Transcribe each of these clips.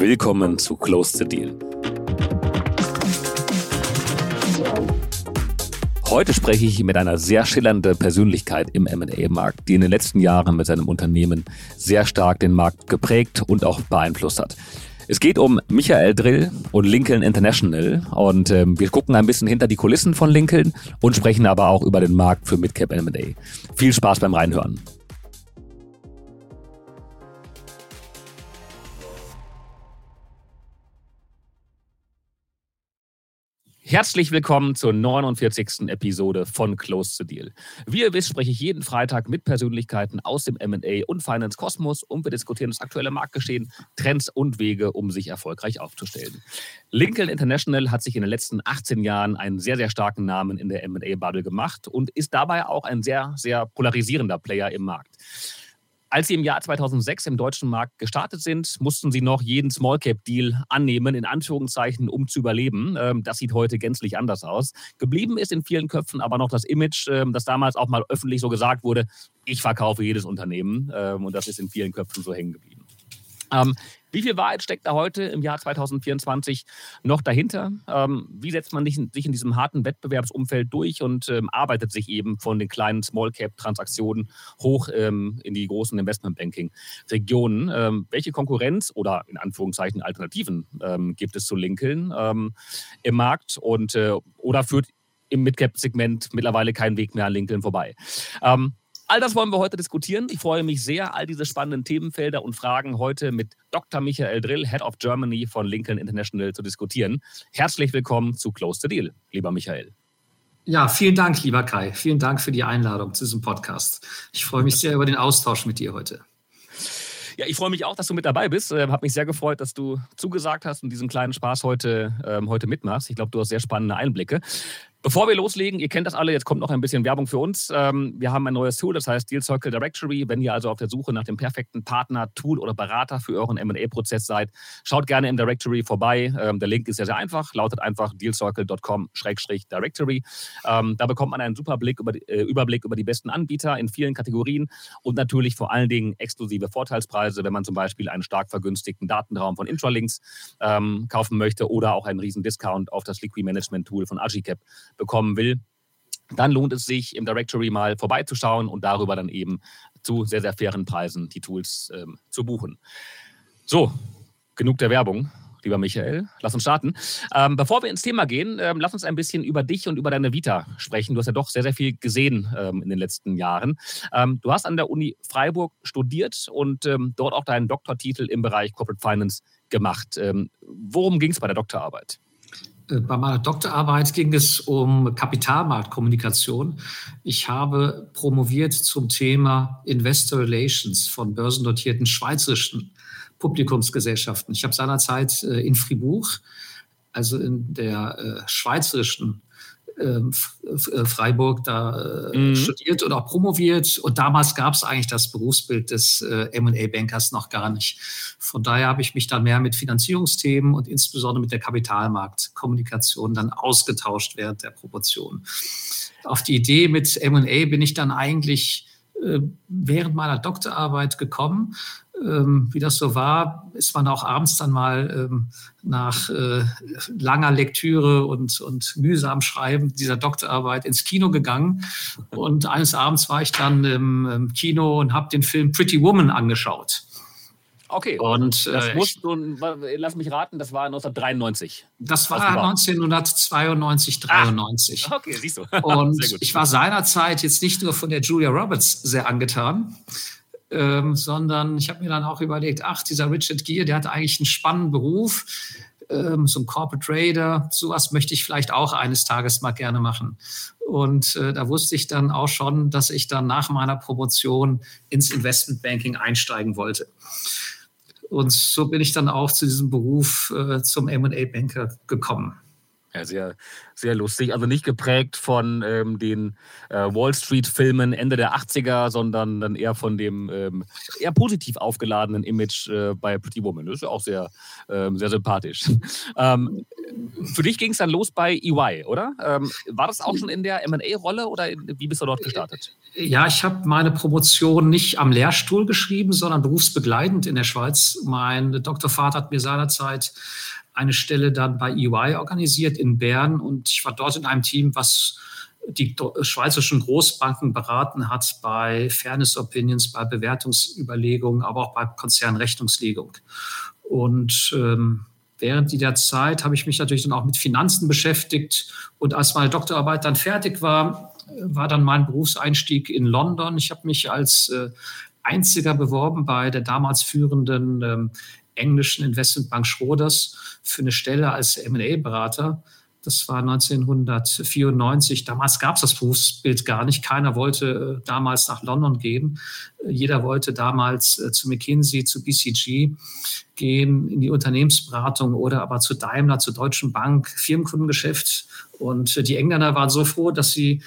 Willkommen zu Close the Deal. Heute spreche ich mit einer sehr schillernden Persönlichkeit im M&A-Markt, die in den letzten Jahren mit seinem Unternehmen sehr stark den Markt geprägt und auch beeinflusst hat. Es geht um Michael Drill und Lincoln International und ähm, wir gucken ein bisschen hinter die Kulissen von Lincoln und sprechen aber auch über den Markt für Midcap M&A. Viel Spaß beim Reinhören. Herzlich willkommen zur 49. Episode von Close to Deal. Wie ihr wisst, spreche ich jeden Freitag mit Persönlichkeiten aus dem MA und Finance Kosmos und wir diskutieren das aktuelle Marktgeschehen, Trends und Wege, um sich erfolgreich aufzustellen. Lincoln International hat sich in den letzten 18 Jahren einen sehr, sehr starken Namen in der MA-Bubble gemacht und ist dabei auch ein sehr, sehr polarisierender Player im Markt. Als sie im Jahr 2006 im deutschen Markt gestartet sind, mussten sie noch jeden Small Cap Deal annehmen, in Anführungszeichen, um zu überleben. Ähm, das sieht heute gänzlich anders aus. Geblieben ist in vielen Köpfen aber noch das Image, ähm, das damals auch mal öffentlich so gesagt wurde, ich verkaufe jedes Unternehmen. Ähm, und das ist in vielen Köpfen so hängen geblieben. Wie viel Wahrheit steckt da heute im Jahr 2024 noch dahinter? Ähm, wie setzt man sich in, diesem harten Wettbewerbsumfeld durch und ähm, arbeitet sich eben von den kleinen Small-Cap-Transaktionen hoch ähm, in die großen Investmentbanking-Regionen? Ähm, welche Konkurrenz oder in Anführungszeichen Alternativen ähm, gibt es zu Lincoln ähm, im Markt und äh, oder führt im Midcap-Segment mittlerweile kein Weg mehr an Lincoln vorbei? All das wollen wir heute diskutieren. Ich freue mich sehr, all diese spannenden Themenfelder und Fragen heute mit Dr. Michael Drill, Head of Germany von Lincoln International, zu diskutieren. Herzlich willkommen zu Close the Deal, lieber Michael. Ja, vielen Dank, lieber Kai. Vielen Dank für die Einladung zu diesem Podcast. Ich freue mich sehr über den Austausch mit dir heute. Ja, ich freue mich auch, dass du mit dabei bist. Äh, habe mich sehr gefreut, dass du zugesagt hast und diesen kleinen Spaß heute, ähm, heute mitmachst. Ich glaube, du hast sehr spannende Einblicke. Bevor wir loslegen, ihr kennt das alle, jetzt kommt noch ein bisschen Werbung für uns. Ähm, wir haben ein neues Tool, das heißt Deal Circle Directory. Wenn ihr also auf der Suche nach dem perfekten Partner, Tool oder Berater für euren M&A-Prozess seid, schaut gerne im Directory vorbei. Ähm, der Link ist sehr, sehr einfach, lautet einfach dealcircle.com-directory. Ähm, da bekommt man einen super Blick über äh, Überblick über die besten Anbieter in vielen Kategorien und natürlich vor allen Dingen exklusive Vorteilspreise, wenn man zum Beispiel einen stark vergünstigten Datenraum von Intralinks kaufen möchte oder auch einen riesen Discount auf das Liquid Management Tool von Agicap bekommen will, dann lohnt es sich, im Directory mal vorbeizuschauen und darüber dann eben zu sehr, sehr fairen Preisen die Tools ähm, zu buchen. So, genug der Werbung. Lieber Michael, lass uns starten. Ähm, bevor wir ins Thema gehen, ähm, lass uns ein bisschen über dich und über deine Vita sprechen. Du hast ja doch sehr, sehr viel gesehen ähm, in den letzten Jahren. Ähm, du hast an der Uni Freiburg studiert und ähm, dort auch deinen Doktortitel im Bereich Corporate Finance gemacht. Ähm, worum ging es bei der Doktorarbeit? Äh, bei meiner Doktorarbeit ging es um Kapitalmarktkommunikation. Ich habe promoviert zum Thema Investor Relations von börsennotierten schweizerischen Publikumsgesellschaften. Ich habe seinerzeit äh, in Fribourg, also in der äh, schweizerischen Freiburg da äh, mhm. studiert und auch promoviert. Und damals gab es eigentlich das Berufsbild des äh, MA-Bankers noch gar nicht. Von daher habe ich mich dann mehr mit Finanzierungsthemen und insbesondere mit der Kapitalmarktkommunikation dann ausgetauscht während der Promotion. Auf die Idee mit MA bin ich dann eigentlich während meiner Doktorarbeit gekommen ähm, wie das so war, ist man auch abends dann mal ähm, nach äh, langer Lektüre und, und mühsam Schreiben dieser Doktorarbeit ins Kino gegangen. Und eines Abends war ich dann im, im Kino und habe den Film Pretty Woman angeschaut. Okay. Und äh, das musst du, lass mich raten, das war 1993. Das war 1992, 93. Ah, okay, siehst du. Und ich war seinerzeit jetzt nicht nur von der Julia Roberts sehr angetan, ähm, sondern ich habe mir dann auch überlegt, ach, dieser Richard Gere, der hat eigentlich einen spannenden Beruf, ähm, so ein Corporate Trader, sowas möchte ich vielleicht auch eines Tages mal gerne machen. Und äh, da wusste ich dann auch schon, dass ich dann nach meiner Promotion ins Investmentbanking einsteigen wollte. Und so bin ich dann auch zu diesem Beruf äh, zum M&A-Banker gekommen. Ja, sehr, sehr lustig. Also nicht geprägt von ähm, den äh, Wall Street-Filmen Ende der 80er, sondern dann eher von dem ähm, eher positiv aufgeladenen Image äh, bei Pretty Woman. Das ist ja auch sehr, ähm, sehr sympathisch. Ähm, für dich ging es dann los bei EY, oder? Ähm, war das auch schon in der MA-Rolle oder wie bist du dort gestartet? Ja, ich habe meine Promotion nicht am Lehrstuhl geschrieben, sondern berufsbegleitend in der Schweiz. Mein Doktorvater hat mir seinerzeit eine Stelle dann bei EY organisiert in Bern und ich war dort in einem Team, was die schweizerischen Großbanken beraten hat bei Fairness Opinions, bei Bewertungsüberlegungen, aber auch bei Konzernrechnungslegung. Und ähm, während dieser Zeit habe ich mich natürlich dann auch mit Finanzen beschäftigt. Und als meine Doktorarbeit dann fertig war, war dann mein Berufseinstieg in London. Ich habe mich als äh, einziger beworben bei der damals führenden ähm, englischen Investmentbank Schroders für eine Stelle als M&A-Berater. Das war 1994. Damals gab es das Berufsbild gar nicht. Keiner wollte äh, damals nach London gehen. Äh, jeder wollte damals äh, zu McKinsey, zu BCG gehen, in die Unternehmensberatung oder aber zu Daimler, zur Deutschen Bank, Firmenkundengeschäft. Und die Engländer waren so froh, dass sie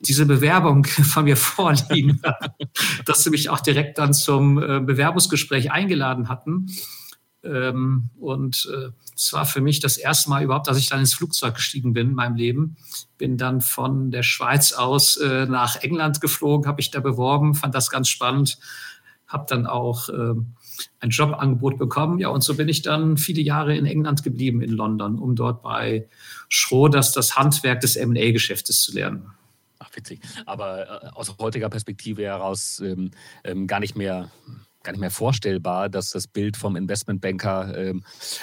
diese Bewerbung von mir vorliegen, dass sie mich auch direkt dann zum äh, Bewerbungsgespräch eingeladen hatten. Ähm, und äh, es war für mich das erste Mal überhaupt, dass ich dann ins Flugzeug gestiegen bin in meinem Leben. Bin dann von der Schweiz aus äh, nach England geflogen, habe ich da beworben, fand das ganz spannend, habe dann auch ein Jobangebot bekommen. Ja, und so bin ich dann viele Jahre in England geblieben, in London, um dort bei Schroders das Handwerk des M&A-Geschäftes zu lernen. Ach, witzig. Aber äh, aus heutiger Perspektive heraus ähm, ähm, gar nicht mehr gar nicht mehr vorstellbar, dass das Bild vom Investmentbanker ähm,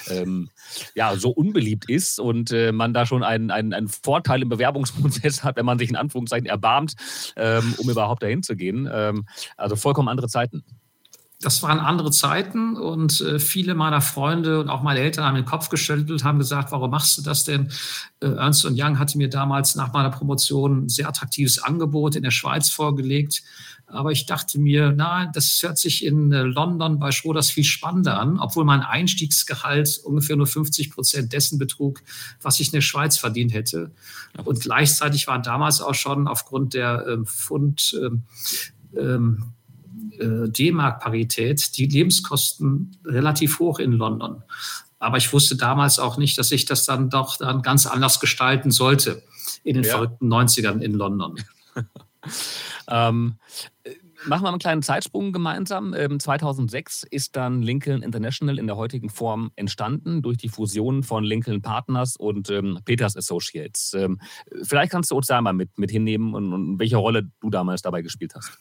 ähm, ja, so unbeliebt ist und äh, man da schon einen, einen, einen Vorteil im Bewerbungsprozess hat, wenn man sich in Anführungszeichen erbarmt, ähm, um überhaupt dahin zu gehen. Ähm, also vollkommen andere Zeiten das waren andere Zeiten und äh, viele meiner Freunde und auch meine Eltern haben den Kopf geschüttelt, haben gesagt, warum machst du das denn? Äh, Ernst Young hatte mir damals nach meiner Promotion ein sehr attraktives Angebot in der Schweiz vorgelegt. Aber ich dachte mir, na, das hört sich in äh, London bei Schroders viel spannender an, obwohl mein Einstiegsgehalt ungefähr nur 50 Prozent dessen betrug, was ich in der Schweiz verdient hätte. Und gleichzeitig waren damals auch schon aufgrund der ähm, Pfund, ähm, ähm, äh, D-Mark-Parität die Lebenskosten relativ hoch in London. Aber ich wusste damals auch nicht, dass ich das dann doch dann ganz anders gestalten sollte in den ja. verrückten 90ern in London. ähm, machen wir einen kleinen Zeitsprung gemeinsam. 2006 ähm, ist dann Lincoln International in der heutigen Form entstanden durch die Fusion von Lincoln Partners und ähm, Peters Associates. Ähm, vielleicht kannst du uns da mal mit, mit hinnehmen und, und welche Rolle du damals dabei gespielt hast.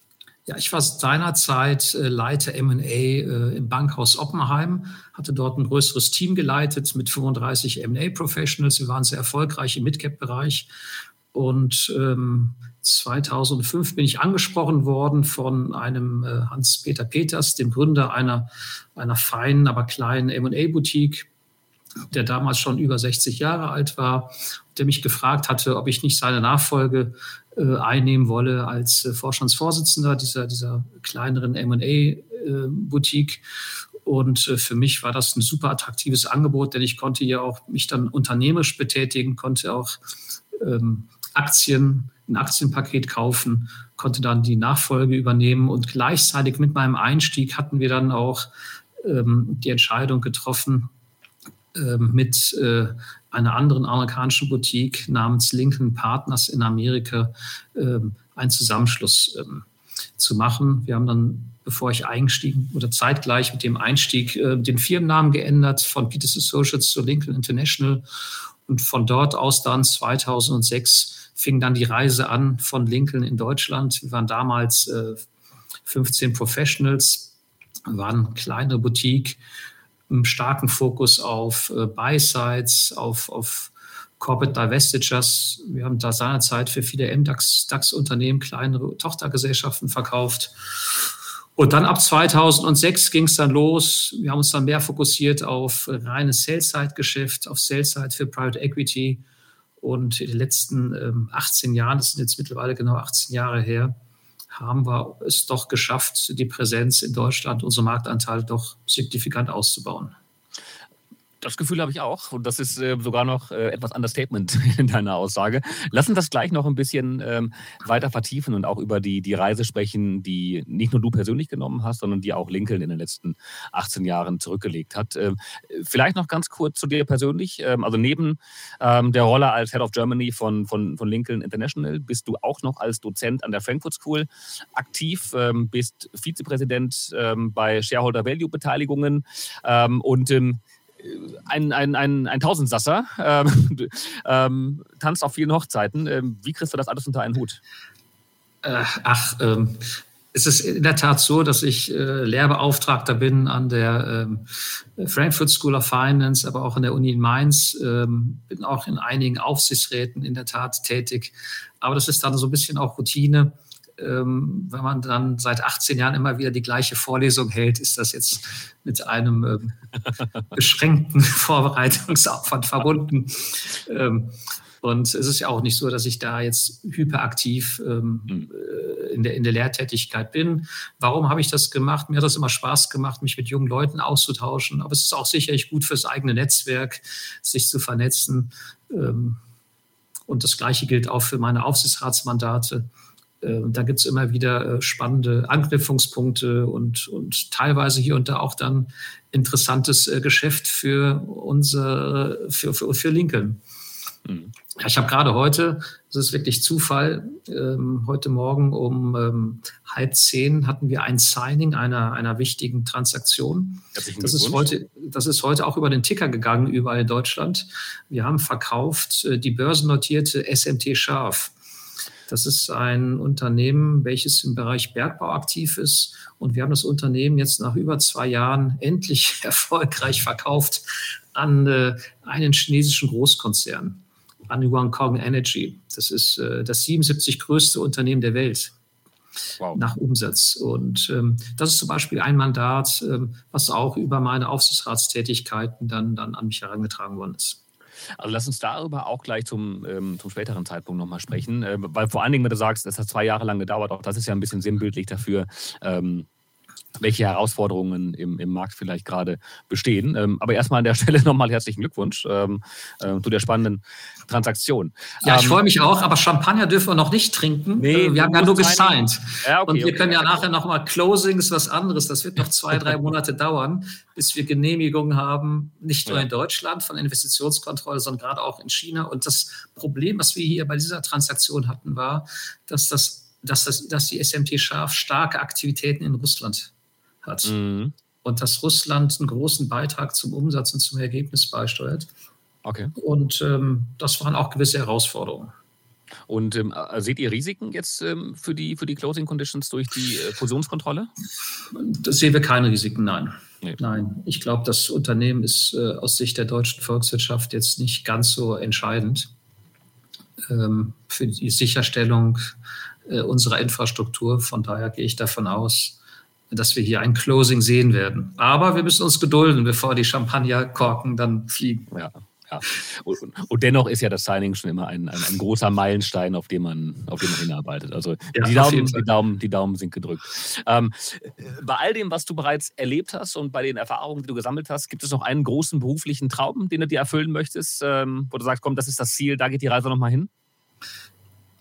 Ja, ich war seinerzeit äh, Leiter M&A äh, im Bankhaus Oppenheim, hatte dort ein größeres Team geleitet mit 35 M&A-Professionals. Wir waren sehr erfolgreich im Midcap-Bereich. Und ähm, 2005 bin ich angesprochen worden von einem äh, Hans-Peter Peters, dem Gründer einer, einer feinen, aber kleinen M&A-Boutique, der damals schon über 60 Jahre alt war, der mich gefragt hatte, ob ich nicht seine Nachfolge einnehmen wolle als äh, Vorstandsvorsitzender dieser, dieser kleineren M&A-Boutique. Und für mich war das ein super attraktives Angebot, denn ich konnte ja auch mich dann unternehmerisch betätigen, konnte auch ähm, Aktien, ein Aktienpaket kaufen, konnte dann die Nachfolge übernehmen und gleichzeitig mit meinem Einstieg hatten wir dann auch ähm, die Entscheidung getroffen, ähm, mit äh, einer anderen amerikanischen Boutique namens Lincoln Partners in Amerika ähm, einen Zusammenschluss ähm, zu machen. Wir haben dann, bevor ich eingestiegen oder zeitgleich mit dem Einstieg, äh, den Firmennamen geändert von Peters Associates zu Lincoln International. Und von dort aus dann 2006 fing dann die Reise an von Lincoln in Deutschland. Wir waren damals äh, 15 Professionals, waren eine kleine Boutique einen starken Fokus auf äh, Buy-Sides, auf, auf Corporate Divestitures. Wir haben da seinerzeit für viele MDAX-Unternehmen kleinere Tochtergesellschaften verkauft. Und dann ab 2006 ging es dann los. Wir haben uns dann mehr fokussiert auf reines Sell-Side-Geschäft, auf Sell-Side für Private Equity. Und in den letzten ähm, 18 Jahren, das sind jetzt mittlerweile genau 18 Jahre her, haben wir es doch geschafft, die Präsenz in Deutschland, unsere Marktanteile doch signifikant auszubauen. Das Gefühl habe ich auch. Und das ist äh, sogar noch äh, etwas Understatement in deiner Aussage. Lass uns das gleich noch ein bisschen ähm, weiter vertiefen und auch über die, die Reise sprechen, die nicht nur du persönlich genommen hast, sondern die auch Lincoln in den letzten 18 Jahren zurückgelegt hat. Ähm, vielleicht noch ganz kurz zu dir persönlich. Ähm, also neben ähm, der Rolle als Head of Germany von, von, von Lincoln International bist du auch noch als Dozent an der Frankfurt School aktiv, ähm, bist Vizepräsident ähm, bei Shareholder Value Beteiligungen und ein, ein, ein, ein Tausendsasser, ähm, ähm, tanzt auf vielen Hochzeiten. Ähm, wie kriegst du das alles unter einen Hut? Äh, ach, ähm, es ist in der Tat so, dass ich äh, Lehrbeauftragter bin an der ähm, Frankfurt School of Finance, aber auch an der Uni in Mainz. Ähm, bin auch in einigen Aufsichtsräten in der Tat tätig. Aber das ist dann so ein bisschen auch Routine ähm, wenn man dann seit 18 Jahren immer wieder die gleiche Vorlesung hält, ist das jetzt mit einem ähm, beschränkten Vorbereitungsaufwand verbunden. Ähm, und es ist ja auch nicht so, dass ich da jetzt hyperaktiv ähm, hm. äh, in, der, in der Lehrtätigkeit bin. Warum habe ich das gemacht? Mir hat das immer Spaß gemacht, mich mit jungen Leuten auszutauschen. Aber es ist auch sicherlich gut fürs eigene Netzwerk, sich zu vernetzen. Ähm, und das Gleiche gilt auch für meine Aufsichtsratsmandate. Äh, da gibt es immer wieder äh, spannende Anknüpfungspunkte und, und teilweise hier und da auch dann interessantes äh, Geschäft für unsere, für, für, für Lincoln. Mhm. Ich habe gerade heute, das ist wirklich Zufall, ähm, heute Morgen um ähm, halb zehn hatten wir ein Signing einer, einer wichtigen Transaktion. Das ist, heute, das ist heute auch über den Ticker gegangen, überall in Deutschland. Wir haben verkauft äh, die börsennotierte SMT Scharf. Das ist ein Unternehmen, welches im Bereich Bergbau aktiv ist. Und wir haben das Unternehmen jetzt nach über zwei Jahren endlich erfolgreich verkauft an äh, einen chinesischen Großkonzern, an Yuankong Energy. Das ist äh, das 77 größte Unternehmen der Welt. Wow. nach Umsatz. Und ähm, das ist zum Beispiel ein Mandat, ähm, was auch über meine Aufsichtsratstätigkeiten dann, dann an mich herangetragen worden ist. Also lass uns darüber auch gleich zum, ähm, zum späteren Zeitpunkt nochmal sprechen, äh, weil vor allen Dingen, wenn du sagst, es hat zwei Jahre lang gedauert, auch das ist ja ein bisschen sinnbildlich dafür, ähm, welche Herausforderungen im, im Markt vielleicht gerade bestehen. Ähm, aber erstmal an der Stelle nochmal herzlichen Glückwunsch ähm, äh, zu der spannenden Transaktion. Ja, ich ähm, freue mich auch, aber Champagner dürfen wir noch nicht trinken. Nee, äh, wir haben ja nur gesigned. Ja, okay, Und wir okay, können ja okay. nachher nochmal Closing ist was anderes. Das wird noch zwei, drei Monate dauern, bis wir Genehmigungen haben, nicht nur ja. in Deutschland von Investitionskontrolle, sondern gerade auch in China. Und das Problem, was wir hier bei dieser Transaktion hatten, war, dass das dass, das, dass die SMT Scharf starke Aktivitäten in Russland hat. Mhm. Und dass Russland einen großen Beitrag zum Umsatz und zum Ergebnis beisteuert. Okay. Und ähm, das waren auch gewisse Herausforderungen. Und ähm, äh, seht ihr Risiken jetzt ähm, für, die, für die Closing Conditions durch die äh, Fusionskontrolle? Das sehen wir keine Risiken, nein. Nee. Nein, ich glaube, das Unternehmen ist äh, aus Sicht der deutschen Volkswirtschaft jetzt nicht ganz so entscheidend ähm, für die Sicherstellung äh, unserer Infrastruktur. Von daher gehe ich davon aus, dass wir hier ein Closing sehen werden. Aber wir müssen uns gedulden, bevor die Champagnerkorken dann fliegen. Ja. Ja. Und, und, dennoch ist ja das Signing schon immer ein, ein, ein, großer Meilenstein, auf den man, auf den man hinarbeitet. Also ja, die, Daumen, die, Daumen, die Daumen sind gedrückt. Ähm, bei all dem, was du bereits erlebt hast und bei den Erfahrungen, die du gesammelt hast, gibt es noch einen großen beruflichen Traum, den du dir erfüllen möchtest, ähm, wo du sagst, komm, das ist das Ziel, da geht die Reise nochmal hin?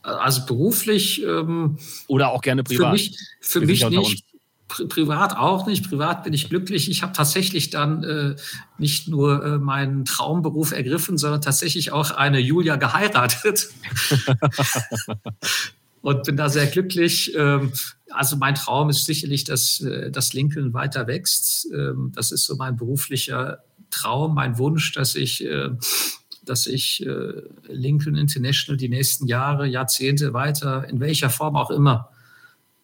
Also beruflich. Ähm, Oder auch gerne privat. Für mich, für mich nicht. Pri privat auch nicht. Privat bin ich glücklich. Ich habe tatsächlich dann äh, nicht nur äh, meinen Traumberuf ergriffen, sondern tatsächlich auch eine Julia geheiratet. und bin da sehr glücklich. Ähm, also mein Traum ist sicherlich, dass, äh, dass Lincoln weiter wächst. Ähm, das ist so mein beruflicher Traum, mein Wunsch, dass ich äh, dass ich äh, Lincoln International die nächsten Jahre, Jahrzehnte weiter, in welcher Form auch immer,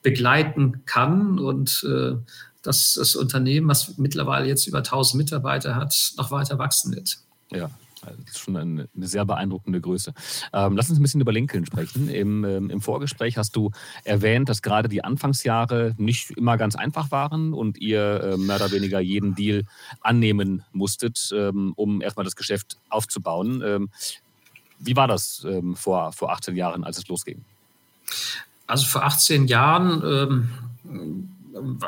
begleiten kann und äh, dass das Unternehmen, was mittlerweile jetzt über 1000 Mitarbeiter hat, noch weiter wachsen wird. Ja, also das ist schon eine, sehr beeindruckende Größe. Ähm, lass uns ein bisschen über Lincoln sprechen. Im, ähm, Im, Vorgespräch hast du erwähnt, dass gerade die Anfangsjahre nicht immer ganz einfach waren und ihr äh, mehr oder weniger jeden Deal annehmen musstet, ähm, um erstmal das Geschäft aufzubauen. Ähm, wie war das ähm, vor, vor 18 Jahren, als es losging? Also vor 18 Jahren ähm,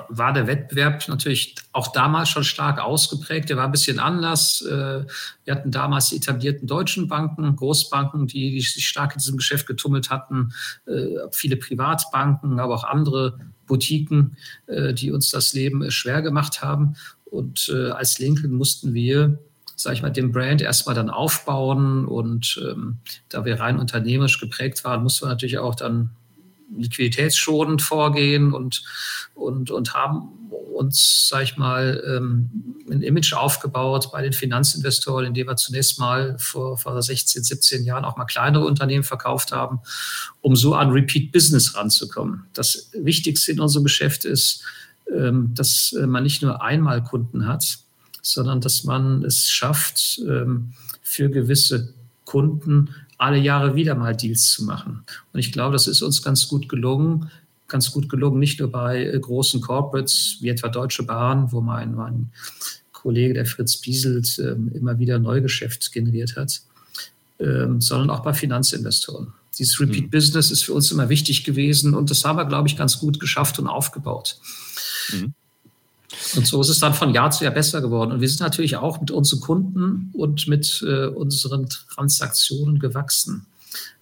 war der Wettbewerb natürlich auch damals schon stark ausgeprägt. Der war ein bisschen anders. Äh, wir hatten damals die etablierten deutschen Banken, Großbanken, die, sich stark in diesem Geschäft getummelt hatten, äh, viele Privatbanken, aber auch andere Boutiquen, äh, die uns das Leben schwer gemacht haben. Und als Lincoln mussten wir sage ich mal, den Brand erstmal dann aufbauen. Und ähm, da wir rein unternehmerisch geprägt waren, mussten wir natürlich auch dann liquiditätsschonend vorgehen und, und, und haben uns, sag ich mal, ähm, ein Image aufgebaut bei den Finanzinvestoren, indem wir zunächst mal vor, vor 16, 17 Jahren auch mal kleinere Unternehmen verkauft haben, um so an Repeat Business ranzukommen. Das Wichtigste in unserem Geschäft ist, ähm, dass man nicht nur einmal Kunden hat, sondern dass man es schafft, ähm, für gewisse Kunden alle Jahre wieder mal Deals zu machen. Und ich glaube, das ist uns ganz gut gelungen. Ganz gut gelungen, nicht nur bei äh, großen Corporates wie etwa Deutsche Bahn, wo mein, mein Kollege, der Fritz Bieselt, ähm, immer wieder Neugeschäft generiert hat, ähm, sondern auch bei Finanzinvestoren. Dieses Repeat mhm. Business ist für uns immer wichtig gewesen und das haben wir, glaube ich, ganz gut geschafft und aufgebaut. Mhm. Und so ist es dann von Jahr zu Jahr besser geworden. Und wir sind natürlich auch mit unseren Kunden und mit äh, unseren Transaktionen gewachsen.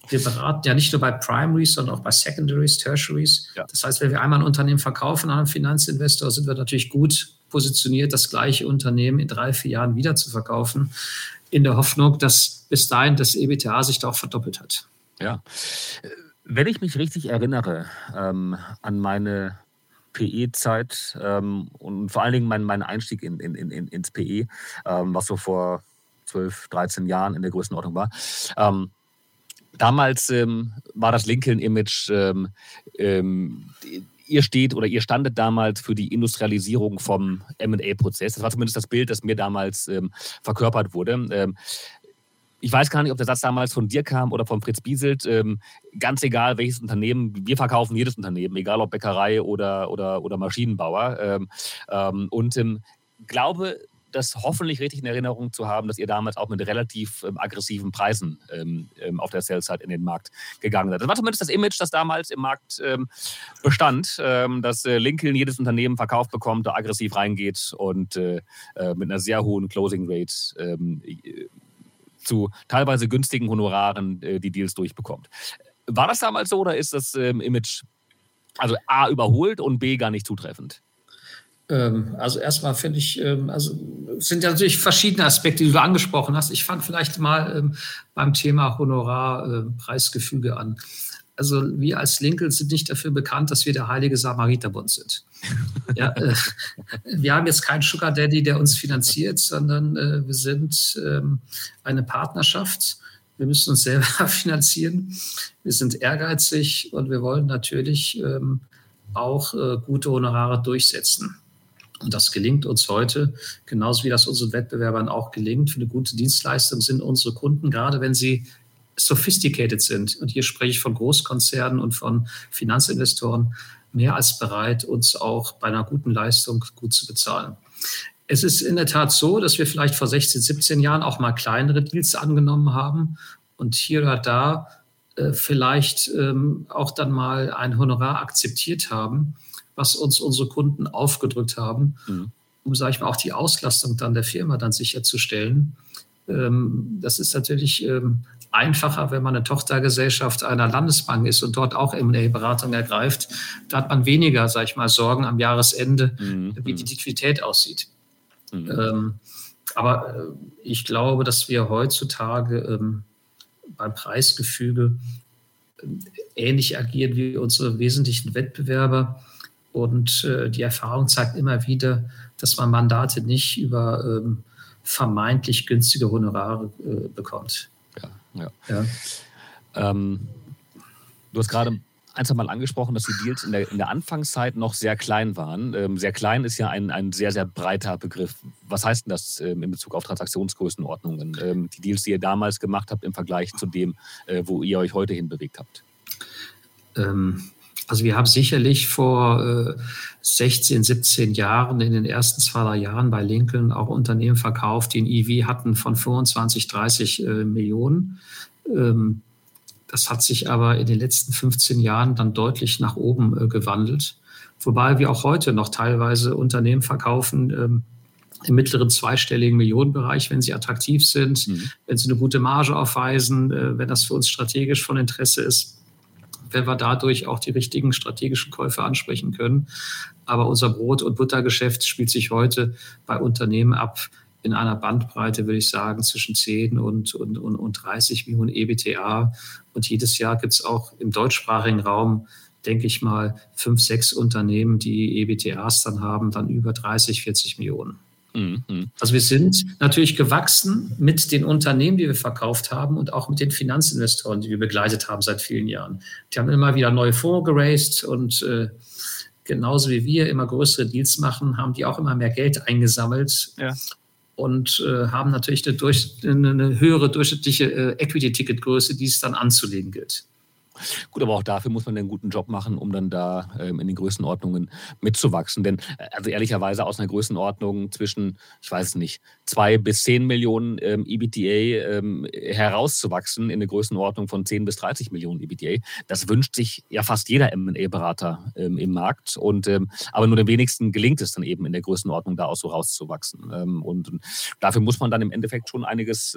Wir beraten ja nicht nur bei Primaries, sondern auch bei Secondaries, Tertiaries. Ja. Das heißt, wenn wir einmal ein Unternehmen verkaufen an einen Finanzinvestor, sind wir natürlich gut positioniert, das gleiche Unternehmen in drei, vier Jahren wieder zu verkaufen, in der Hoffnung, dass bis dahin das EBTA sich da auch verdoppelt hat. Ja. Wenn ich mich richtig erinnere ähm, an meine PE-Zeit ähm, und vor allen Dingen mein, mein Einstieg in, in, in, ins PE, ähm, was so vor 12, 13 Jahren in der Größenordnung war. Ähm, damals ähm, war das Lincoln-Image, ähm, ähm, ihr steht oder ihr standet damals für die Industrialisierung vom MA-Prozess. Das war zumindest das Bild, das mir damals verkörpert wurde ich weiß gar nicht, ob der Satz damals von dir kam oder von Fritz Bieselt. Ähm, ganz egal, welches Unternehmen, wir verkaufen jedes Unternehmen, egal ob Bäckerei oder, oder, oder Maschinenbauer. Ähm, ähm, und ähm, glaube, das hoffentlich richtig in Erinnerung zu haben, dass ihr damals auch mit relativ ähm, aggressiven Preisen ähm, ähm, auf der Sales-Side in den Markt gegangen seid. Das war zumindest das Image, das damals im Markt ähm, bestand, ähm, dass äh, Lincoln jedes Unternehmen verkauft bekommt, da aggressiv reingeht und äh, äh, mit einer sehr hohen Closing Rate ähm, zu teilweise günstigen Honoraren äh, die Deals durchbekommt. War das damals so oder ist das ähm, Image also A überholt und B gar nicht zutreffend? Ähm, also erstmal finde ich, ähm, also es sind ja natürlich verschiedene Aspekte, die du angesprochen hast. Ich fange vielleicht mal beim Thema Honorarpreisgefüge äh, an. Also wir als Lincoln sind nicht dafür bekannt, dass wir der heilige Samariterbund sind. Ja, äh, wir haben jetzt keinen Sugar Daddy, der uns finanziert, sondern äh, wir sind ähm, eine Partnerschaft. Wir müssen uns selber finanzieren. Wir sind ehrgeizig und wir wollen natürlich ähm, auch äh, gute Honorare durchsetzen. Und das gelingt uns heute, genauso wie das unseren Wettbewerbern auch gelingt. Für eine gute Dienstleistung sind unsere Kunden, gerade wenn sie sophisticated sind, und hier spreche ich von Großkonzernen und von Finanzinvestoren, mehr als bereit, uns auch bei einer guten Leistung gut zu bezahlen. Es ist in der Tat so, dass wir vielleicht vor 16, 17 Jahren auch mal kleinere Deals angenommen haben und hier oder da äh, vielleicht ähm, auch dann mal ein Honorar akzeptiert haben, was uns unsere Kunden aufgedrückt haben, mhm. um, sage ich mal, auch die Auslastung dann der Firma dann sicherzustellen. Ähm, das ist natürlich ähm, einfacher, wenn man eine Tochtergesellschaft einer Landesbank ist und dort auch M&A-Beratung ergreift. Da hat man weniger, sage ich mal, Sorgen am Jahresende, mhm. wie die Liquidität aussieht. Mhm. Ähm, aber äh, ich glaube, dass wir heutzutage ähm, beim Preisgefüge äh, ähnlich agieren wie unsere wesentlichen Wettbewerber. Und äh, die Erfahrung zeigt immer wieder, dass man Mandate nicht über ähm, vermeintlich günstige Honorare äh, bekommt. Ja. ja. Ähm, du hast gerade ein, zwei Mal angesprochen, dass die Deals in der, in der Anfangszeit noch sehr klein waren. Ähm, sehr klein ist ja ein, ein sehr, sehr breiter Begriff. Was heißt denn das ähm, in Bezug auf Transaktionsgrößenordnungen? Ähm, die Deals, die ihr damals gemacht habt im Vergleich zu dem, äh, wo ihr euch heute hinbewegt habt? Ähm, also wir haben sicherlich vor äh, 16, 17 Jahren, in den ersten zwei, drei Jahren bei Lincoln auch Unternehmen verkauft, die ein EV hatten von 25, 30 äh, Millionen. Ähm, das hat sich aber in den letzten 15 Jahren dann deutlich nach oben äh, gewandelt. wobei wir auch heute noch teilweise Unternehmen verkaufen, ähm, im mittleren zweistelligen Millionenbereich, wenn sie attraktiv sind, mhm. wenn sie eine gute Marge aufweisen, äh, wenn das für uns strategisch von Interesse ist, wenn wir dadurch auch die richtigen strategischen Käufe ansprechen können. Aber unser Brot- und Buttergeschäft spielt sich heute bei Unternehmen ab in einer Bandbreite, würde ich sagen, zwischen 10 und, und, und, und 30 Millionen EBTA. Und jedes Jahr gibt es auch im deutschsprachigen Raum denke ich mal, fünf, sechs Unternehmen, die EBTAs dann haben, dann über 30, 40 Millionen. Mhm. Also wir sind natürlich gewachsen mit den Unternehmen, die wir verkauft haben und auch mit den Finanzinvestoren, die wir begleitet haben seit vielen Jahren. Die haben immer wieder neue Fonds geraced und äh, genauso wie wir immer größere Deals machen, haben die auch immer mehr Geld eingesammelt. Ja. Und äh, haben natürlich eine, durch, eine höhere durchschnittliche äh, Equity-Ticket-Größe, die es dann anzulegen gilt. Gut, aber auch dafür muss man einen guten Job machen, um dann da ähm, in den Größenordnungen mitzuwachsen. Denn, äh, also ehrlicherweise aus einer Größenordnung zwischen, ich weiß nicht, zwei bis zehn Millionen ähm, EBTA ähm, herauszuwachsen in eine Größenordnung von zehn bis 30 Millionen EBTA, das wünscht sich ja fast jeder M&A-Berater ähm, im Markt. Und, ähm, aber nur den wenigsten gelingt es dann eben in der Größenordnung da auch so rauszuwachsen. Ähm, und, und, dafür muss man dann im Endeffekt schon einiges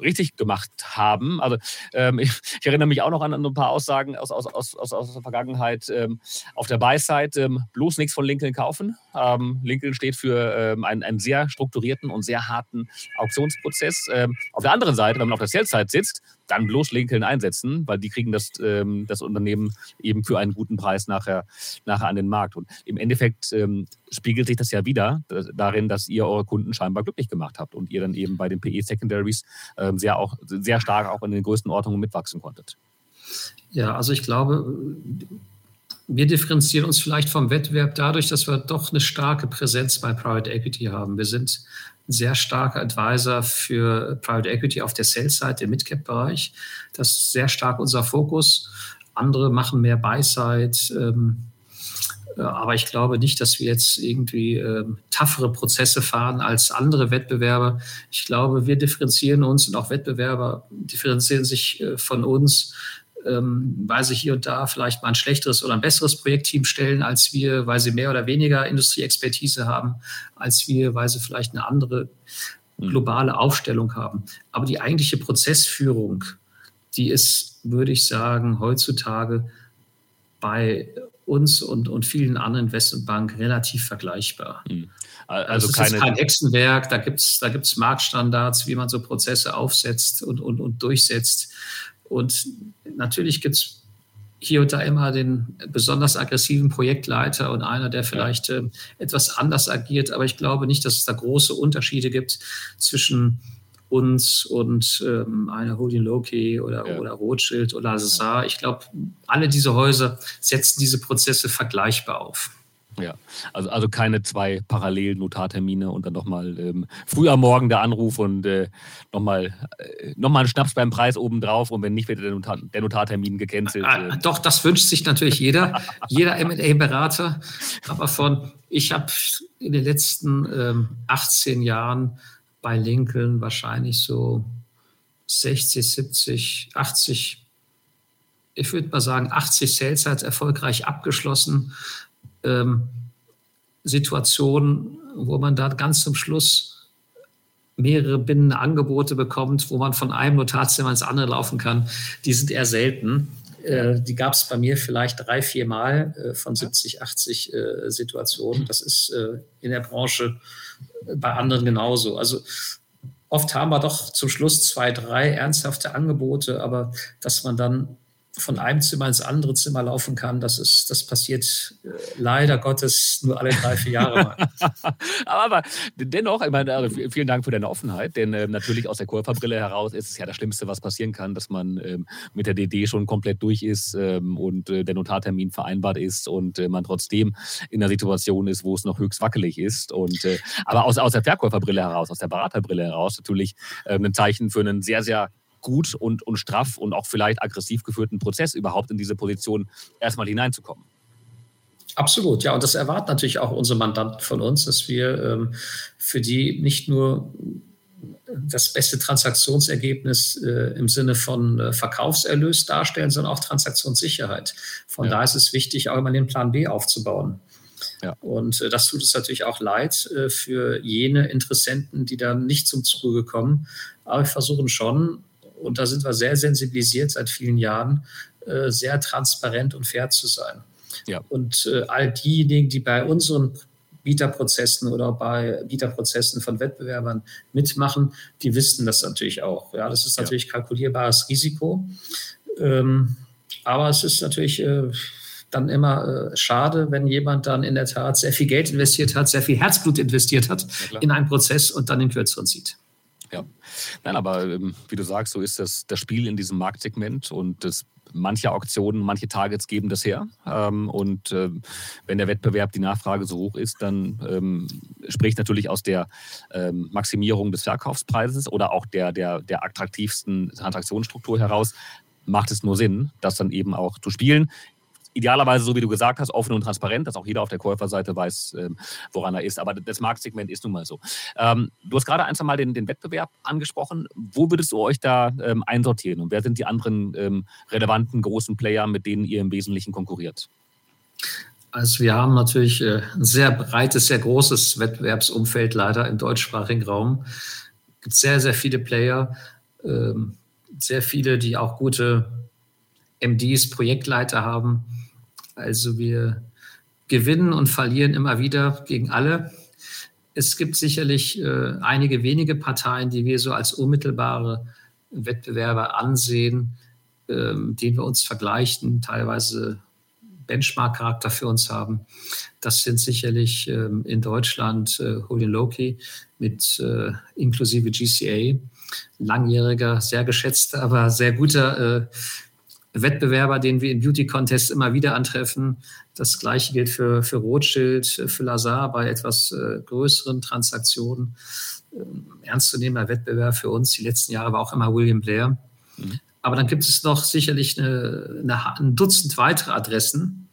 richtig gemacht haben. Also ähm, ich, ich, erinnere mich auch noch an, an ein paar Aussagen aus, aus, aus, aus der Vergangenheit. Ähm, auf der Buy-Side ähm, bloß nichts von Lincoln kaufen. Ähm, Lincoln steht für ähm, einen, einen, sehr strukturierten und sehr harten Auktionsprozess. Ähm, auf der anderen Seite, wenn man auf der Sales-Side sitzt, dann bloß Lincoln einsetzen, weil die kriegen das, ähm, das Unternehmen eben für einen guten Preis nachher, nachher an den Markt. Und im Endeffekt ähm, spiegelt sich das ja wieder darin, dass ihr eure Kunden scheinbar glücklich gemacht habt und ihr dann eben bei den PE-Secondaries ähm, sehr, sehr stark auch in den größten Ordnungen mitwachsen konntet. Ja, also ich glaube, wir differenzieren uns vielleicht vom Wettbewerb dadurch, dass wir doch eine starke Präsenz bei Private Equity haben. Wir sind sehr starker Advisor für Private Equity auf der Sales-Seite im Midcap-Bereich. Das ist sehr stark unser Fokus. Andere machen mehr Buy-Side. Ähm, äh, aber ich glaube nicht, dass wir jetzt irgendwie ähm, toughere Prozesse fahren als andere Wettbewerber. Ich glaube, wir differenzieren uns und auch Wettbewerber differenzieren sich äh, von uns ähm, weil sie hier und da vielleicht mal ein schlechteres oder ein besseres Projektteam stellen als wir, weil sie mehr oder weniger Industrieexpertise haben als wir, weil sie vielleicht eine andere hm. globale Aufstellung haben. Aber die eigentliche Prozessführung, die ist, würde ich sagen, heutzutage bei uns und, und vielen anderen Investmentbanken relativ vergleichbar. Mhm. Also das ist kein Hexenwerk, da gibt es da gibt's Marktstandards, wie man so Prozesse aufsetzt und, und, und durchsetzt. Und natürlich gibt es hier und da immer den besonders aggressiven Projektleiter und einer, der vielleicht äh, etwas anders agiert. Aber ich glaube nicht, dass es da große Unterschiede gibt zwischen uns und ähm, einer Holding Loki oder, ja. oder Rothschild oder Sassar. Ich glaube, alle diese Häuser setzen diese Prozesse vergleichbar auf. Ja, also, also keine zwei parallelen Notartermine und dann nochmal ähm, früh am Morgen der Anruf und äh, nochmal äh, noch einen Schnaps beim Preis obendrauf und wenn nicht, wird der, Notar, der Notartermin gecancelt. Äh. Doch, das wünscht sich natürlich jeder, jeder MA-Berater. Aber von, ich habe in den letzten ähm, 18 Jahren bei Lincoln wahrscheinlich so 60, 70, 80, ich würde mal sagen, 80 Sales hat erfolgreich abgeschlossen ähm, Situationen, wo man da ganz zum Schluss mehrere bindende Angebote bekommt, wo man von einem Notarzimmer ins andere laufen kann, die sind eher selten. Äh, die gab es bei mir vielleicht drei, vier Mal äh, von 70, 80 äh, Situationen. Das ist äh, in der Branche äh, bei anderen genauso. Also oft haben wir doch zum Schluss zwei, drei ernsthafte Angebote, aber dass man dann von einem Zimmer ins andere Zimmer laufen kann, das ist, das passiert äh, leider Gottes nur alle drei, vier Jahre mal. aber, dennoch, ich meine, also vielen Dank für deine Offenheit, denn äh, natürlich aus der Kurverbrille heraus ist es ja das Schlimmste, was passieren kann, dass man ähm, mit der DD schon komplett durch ist ähm, und äh, der Notartermin vereinbart ist und äh, man trotzdem in einer Situation ist, wo es noch höchst wackelig ist. Und, äh, aber aus, aus der Verkäuferbrille heraus, aus der Beraterbrille heraus natürlich ähm, ein Zeichen für einen sehr, sehr gut und, und straff und auch vielleicht aggressiv geführten Prozess überhaupt in diese Position erstmal hineinzukommen. Absolut, ja. Und das erwarten natürlich auch unsere Mandanten von uns, dass wir ähm, für die nicht nur das beste Transaktionsergebnis äh, im Sinne von äh, Verkaufserlös darstellen, sondern auch Transaktionssicherheit. Von ja. da ist es wichtig, auch immer den Plan B aufzubauen. Ja. Und äh, das tut es natürlich auch leid äh, für jene Interessenten, die dann nicht zum Zuge kommen. Aber wir versuchen schon, und da sind wir sehr sensibilisiert seit vielen Jahren, äh, sehr transparent und fair zu sein. Ja. Und äh, all diejenigen, die bei unseren Bieterprozessen oder bei Bieterprozessen von Wettbewerbern mitmachen, die wissen das natürlich auch. Ja, das ist natürlich ja. kalkulierbares Risiko. Ähm, aber es ist natürlich äh, dann immer äh, schade, wenn jemand dann in der Tat sehr viel Geld investiert hat, sehr viel Herzblut investiert hat ja, in einen Prozess und dann den Kürzeren zieht. Nein, aber ähm, wie du sagst, so ist das, das Spiel in diesem Marktsegment und das manche Auktionen, manche Targets geben das her. Ähm, und äh, wenn der Wettbewerb, die Nachfrage so hoch ist, dann ähm, spricht natürlich aus der ähm, Maximierung des Verkaufspreises oder auch der, der, der attraktivsten Transaktionsstruktur heraus, macht es nur Sinn, das dann eben auch zu spielen idealerweise, so wie du gesagt hast, offen und transparent, dass auch jeder auf der Käuferseite weiß, ähm, woran er ist. Aber das Marktsegment ist nun mal so. Ähm, du hast gerade ein, zwei Mal den, den Wettbewerb angesprochen. Wo würdest du euch da ähm, einsortieren und wer sind die anderen relevanten großen Player, mit denen ihr im Wesentlichen konkurriert? Also wir haben natürlich äh, ein sehr breites, sehr großes Wettbewerbsumfeld leider im deutschsprachigen Raum. Es gibt sehr, sehr viele Player, sehr viele, die auch gute MDs, Projektleiter haben. Also wir gewinnen und verlieren immer wieder gegen alle. Es gibt sicherlich äh, einige wenige Parteien, die wir so als unmittelbare Wettbewerber ansehen, ähm, denen wir uns vergleichen, teilweise Benchmark-Charakter für uns haben. Das sind sicherlich ähm, in Deutschland äh, Julian Loki mit äh, inklusive GCA, langjähriger, sehr geschätzter, aber sehr guter äh, Wettbewerber, den wir in Beauty Contests immer wieder antreffen. Das gleiche gilt für, für Rothschild, für Lazar bei etwas äh, größeren Transaktionen. Ähm, ernstzunehmender Wettbewerb für uns. Die letzten Jahre war auch immer William Blair. Mhm. Aber dann gibt es noch sicherlich eine, eine, ein Dutzend weitere Adressen,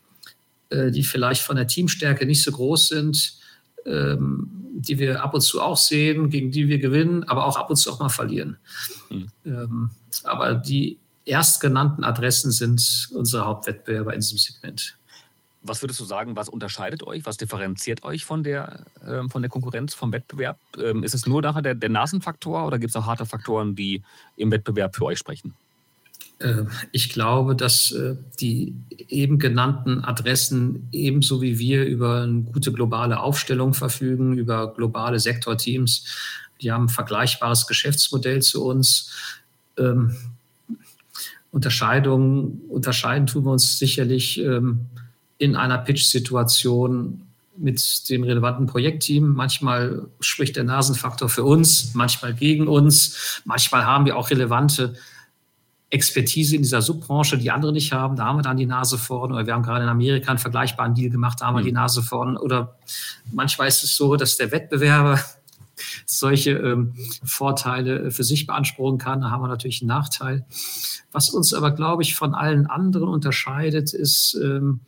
äh, die vielleicht von der Teamstärke nicht so groß sind, ähm, die wir ab und zu auch sehen, gegen die wir gewinnen, aber auch ab und zu auch mal verlieren. Mhm. Ähm, aber die erstgenannten Adressen sind unsere Hauptwettbewerber in diesem Segment. Was würdest du sagen, was unterscheidet euch, was differenziert euch von der, äh, von der Konkurrenz, vom Wettbewerb? Ähm, ist es nur nachher der, der Nasenfaktor oder gibt es auch harte Faktoren, die im Wettbewerb für euch sprechen? Ähm, ich glaube, dass äh, die eben genannten Adressen ebenso wie wir über eine gute globale Aufstellung verfügen, über globale Sektorteams. Die haben ein vergleichbares Geschäftsmodell zu uns. Unterscheidungen, unterscheiden tun wir uns sicherlich ähm, in einer Pitch-Situation mit dem relevanten Projektteam. Manchmal spricht der Nasenfaktor für uns, manchmal gegen uns. Manchmal haben wir auch relevante Expertise in dieser Subbranche, die andere nicht haben. Da haben wir dann die Nase vorn. Oder wir haben gerade in Amerika einen vergleichbaren Deal gemacht, da haben wir die mhm. Nase vorn. Oder manchmal ist es so, dass der Wettbewerber solche ähm, Vorteile für sich beanspruchen kann. Da haben wir natürlich einen Nachteil. Was uns aber, glaube ich, von allen anderen unterscheidet, ist ähm,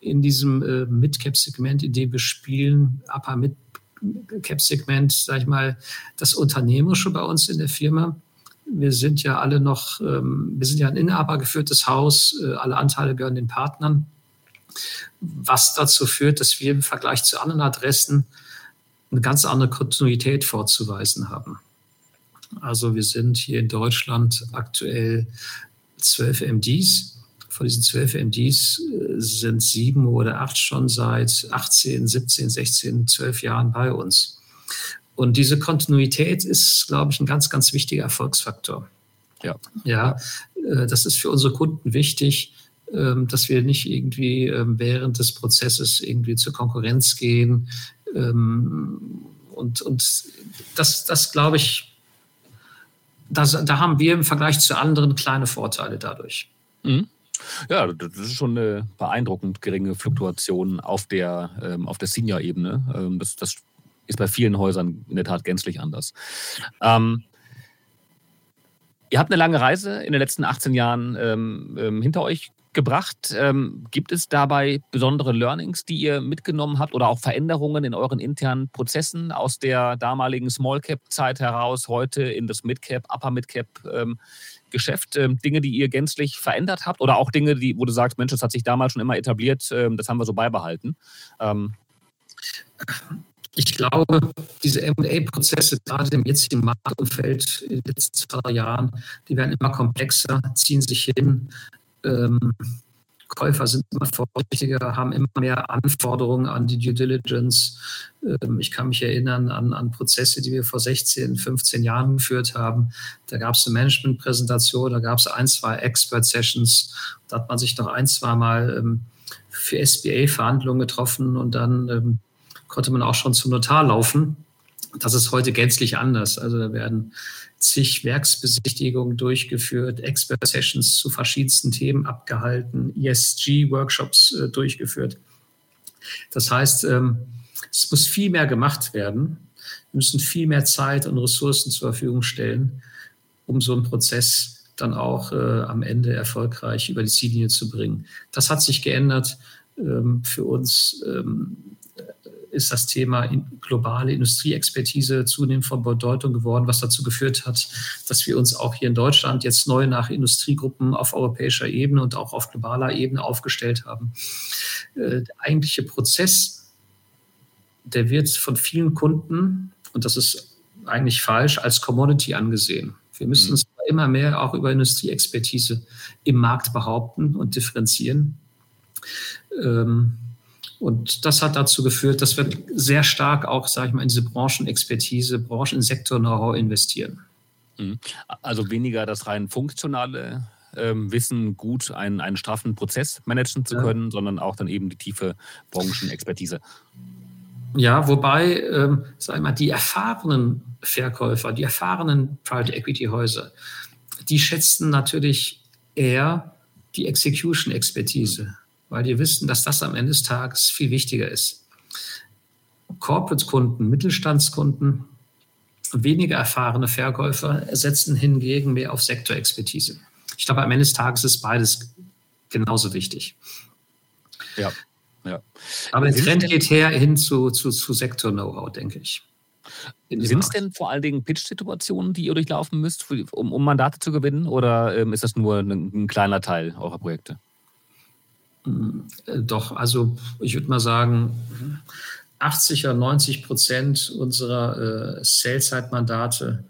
in diesem äh, Mid-Cap-Segment, in dem wir spielen, Upper Mid-Cap-Segment, sage ich mal, das Unternehmerische bei uns in der Firma. Wir sind ja alle noch, ähm, wir sind ja ein inhabergeführtes Haus, äh, alle Anteile gehören den Partnern, was dazu führt, dass wir im Vergleich zu anderen Adressen eine ganz andere Kontinuität vorzuweisen haben. Also wir sind hier in Deutschland aktuell zwölf MDs. Von diesen zwölf MDs äh, sind sieben oder acht schon seit 18, 17, 16, 12 Jahren bei uns. Und diese Kontinuität ist, glaube ich, ein ganz, ganz wichtiger Erfolgsfaktor. Ja, ja äh, das ist für unsere Kunden wichtig, dass wir nicht irgendwie ähm, während des Prozesses irgendwie zur Konkurrenz gehen. Ähm, und, und das, das glaube ich, das, da haben wir im Vergleich zu anderen kleine Vorteile dadurch. Mhm. Ja, das ist schon eine beeindruckend geringe Fluktuation auf der, ähm, der Senior-Ebene. Ähm, das, das ist bei vielen Häusern in der Tat gänzlich anders. Ähm, ihr habt eine lange Reise in den letzten 18 Jahren ähm, ähm, hinter euch gebracht. Ähm, gibt es dabei besondere Learnings, die ihr mitgenommen habt oder auch Veränderungen in euren internen Prozessen aus der damaligen Small Cap Zeit heraus, heute in das Mid Cap, Upper Mid Cap ähm, Geschäft? Ähm, Dinge, die ihr gänzlich verändert habt oder auch Dinge, die, wo du sagst, Mensch, das hat sich damals schon immer etabliert, ähm, das haben wir so beibehalten? Ähm, ich glaube, diese MA-Prozesse, gerade im jetzigen Marktumfeld in den letzten zwei Jahren, die werden immer komplexer, ziehen sich hin. Ähm, Käufer sind immer vorsichtiger, haben immer mehr Anforderungen an die Due Diligence. Ähm, ich kann mich erinnern an, an, Prozesse, die wir vor 16, 15 Jahren geführt haben. Da gab es eine Management-Präsentation, da gab es ein, zwei Expert-Sessions. Da hat man sich noch ein, zwei Mal ähm, für SBA-Verhandlungen getroffen und dann ähm, konnte man auch schon zum Notar laufen. Das ist heute gänzlich anders. Also da werden zig Werksbesichtigungen durchgeführt, Expert-Sessions zu verschiedensten Themen abgehalten, ESG-Workshops äh, durchgeführt. Das heißt, ähm, es muss viel mehr gemacht werden. Wir müssen viel mehr Zeit und Ressourcen zur Verfügung stellen, um so einen Prozess dann auch äh, am Ende erfolgreich über die Ziellinie zu bringen. Das hat sich geändert. Ähm, für uns ähm, ist das Thema globale Industrieexpertise zunehmend von Bedeutung geworden, was dazu geführt hat, dass wir uns auch hier in Deutschland jetzt neu nach Industriegruppen auf europäischer Ebene und auch auf globaler Ebene aufgestellt haben. Äh, der eigentliche Prozess, der wird von vielen Kunden, und das ist eigentlich falsch, als Commodity angesehen. Wir müssen mhm. uns immer mehr auch über Industrieexpertise im Markt behaupten und differenzieren. Ähm, und das hat dazu geführt, dass wir sehr stark auch, sage ich mal, in diese Branchenexpertise, Branchensektor-Know-how investieren. Mhm. Also weniger das rein funktionale ähm, Wissen, gut einen, einen straffen Prozess managen zu können, ja. sondern auch dann eben die tiefe Branchenexpertise. Ja, wobei, ähm, sag ich mal, die erfahrenen Verkäufer, die erfahrenen Private Equity Häuser, die schätzen natürlich eher die Execution-Expertise. Mhm weil die wissen, dass das am Ende des Tages viel wichtiger ist. Corporate-Kunden, Mittelstandskunden, weniger erfahrene Verkäufer setzen hingegen mehr auf Sektorexpertise. Ich glaube, am Ende des Tages ist beides genauso wichtig. Ja. ja. Aber der Trend geht her hin zu, zu, zu Sektor-Know-how, denke ich. Sind es denn vor allen Dingen Pitch-Situationen, die ihr durchlaufen müsst, um, um Mandate zu gewinnen, oder ähm, ist das nur ein, ein kleiner Teil eurer Projekte? Äh, doch, also ich würde mal sagen, 80 oder 90 Prozent unserer äh, Sales-Side-Mandate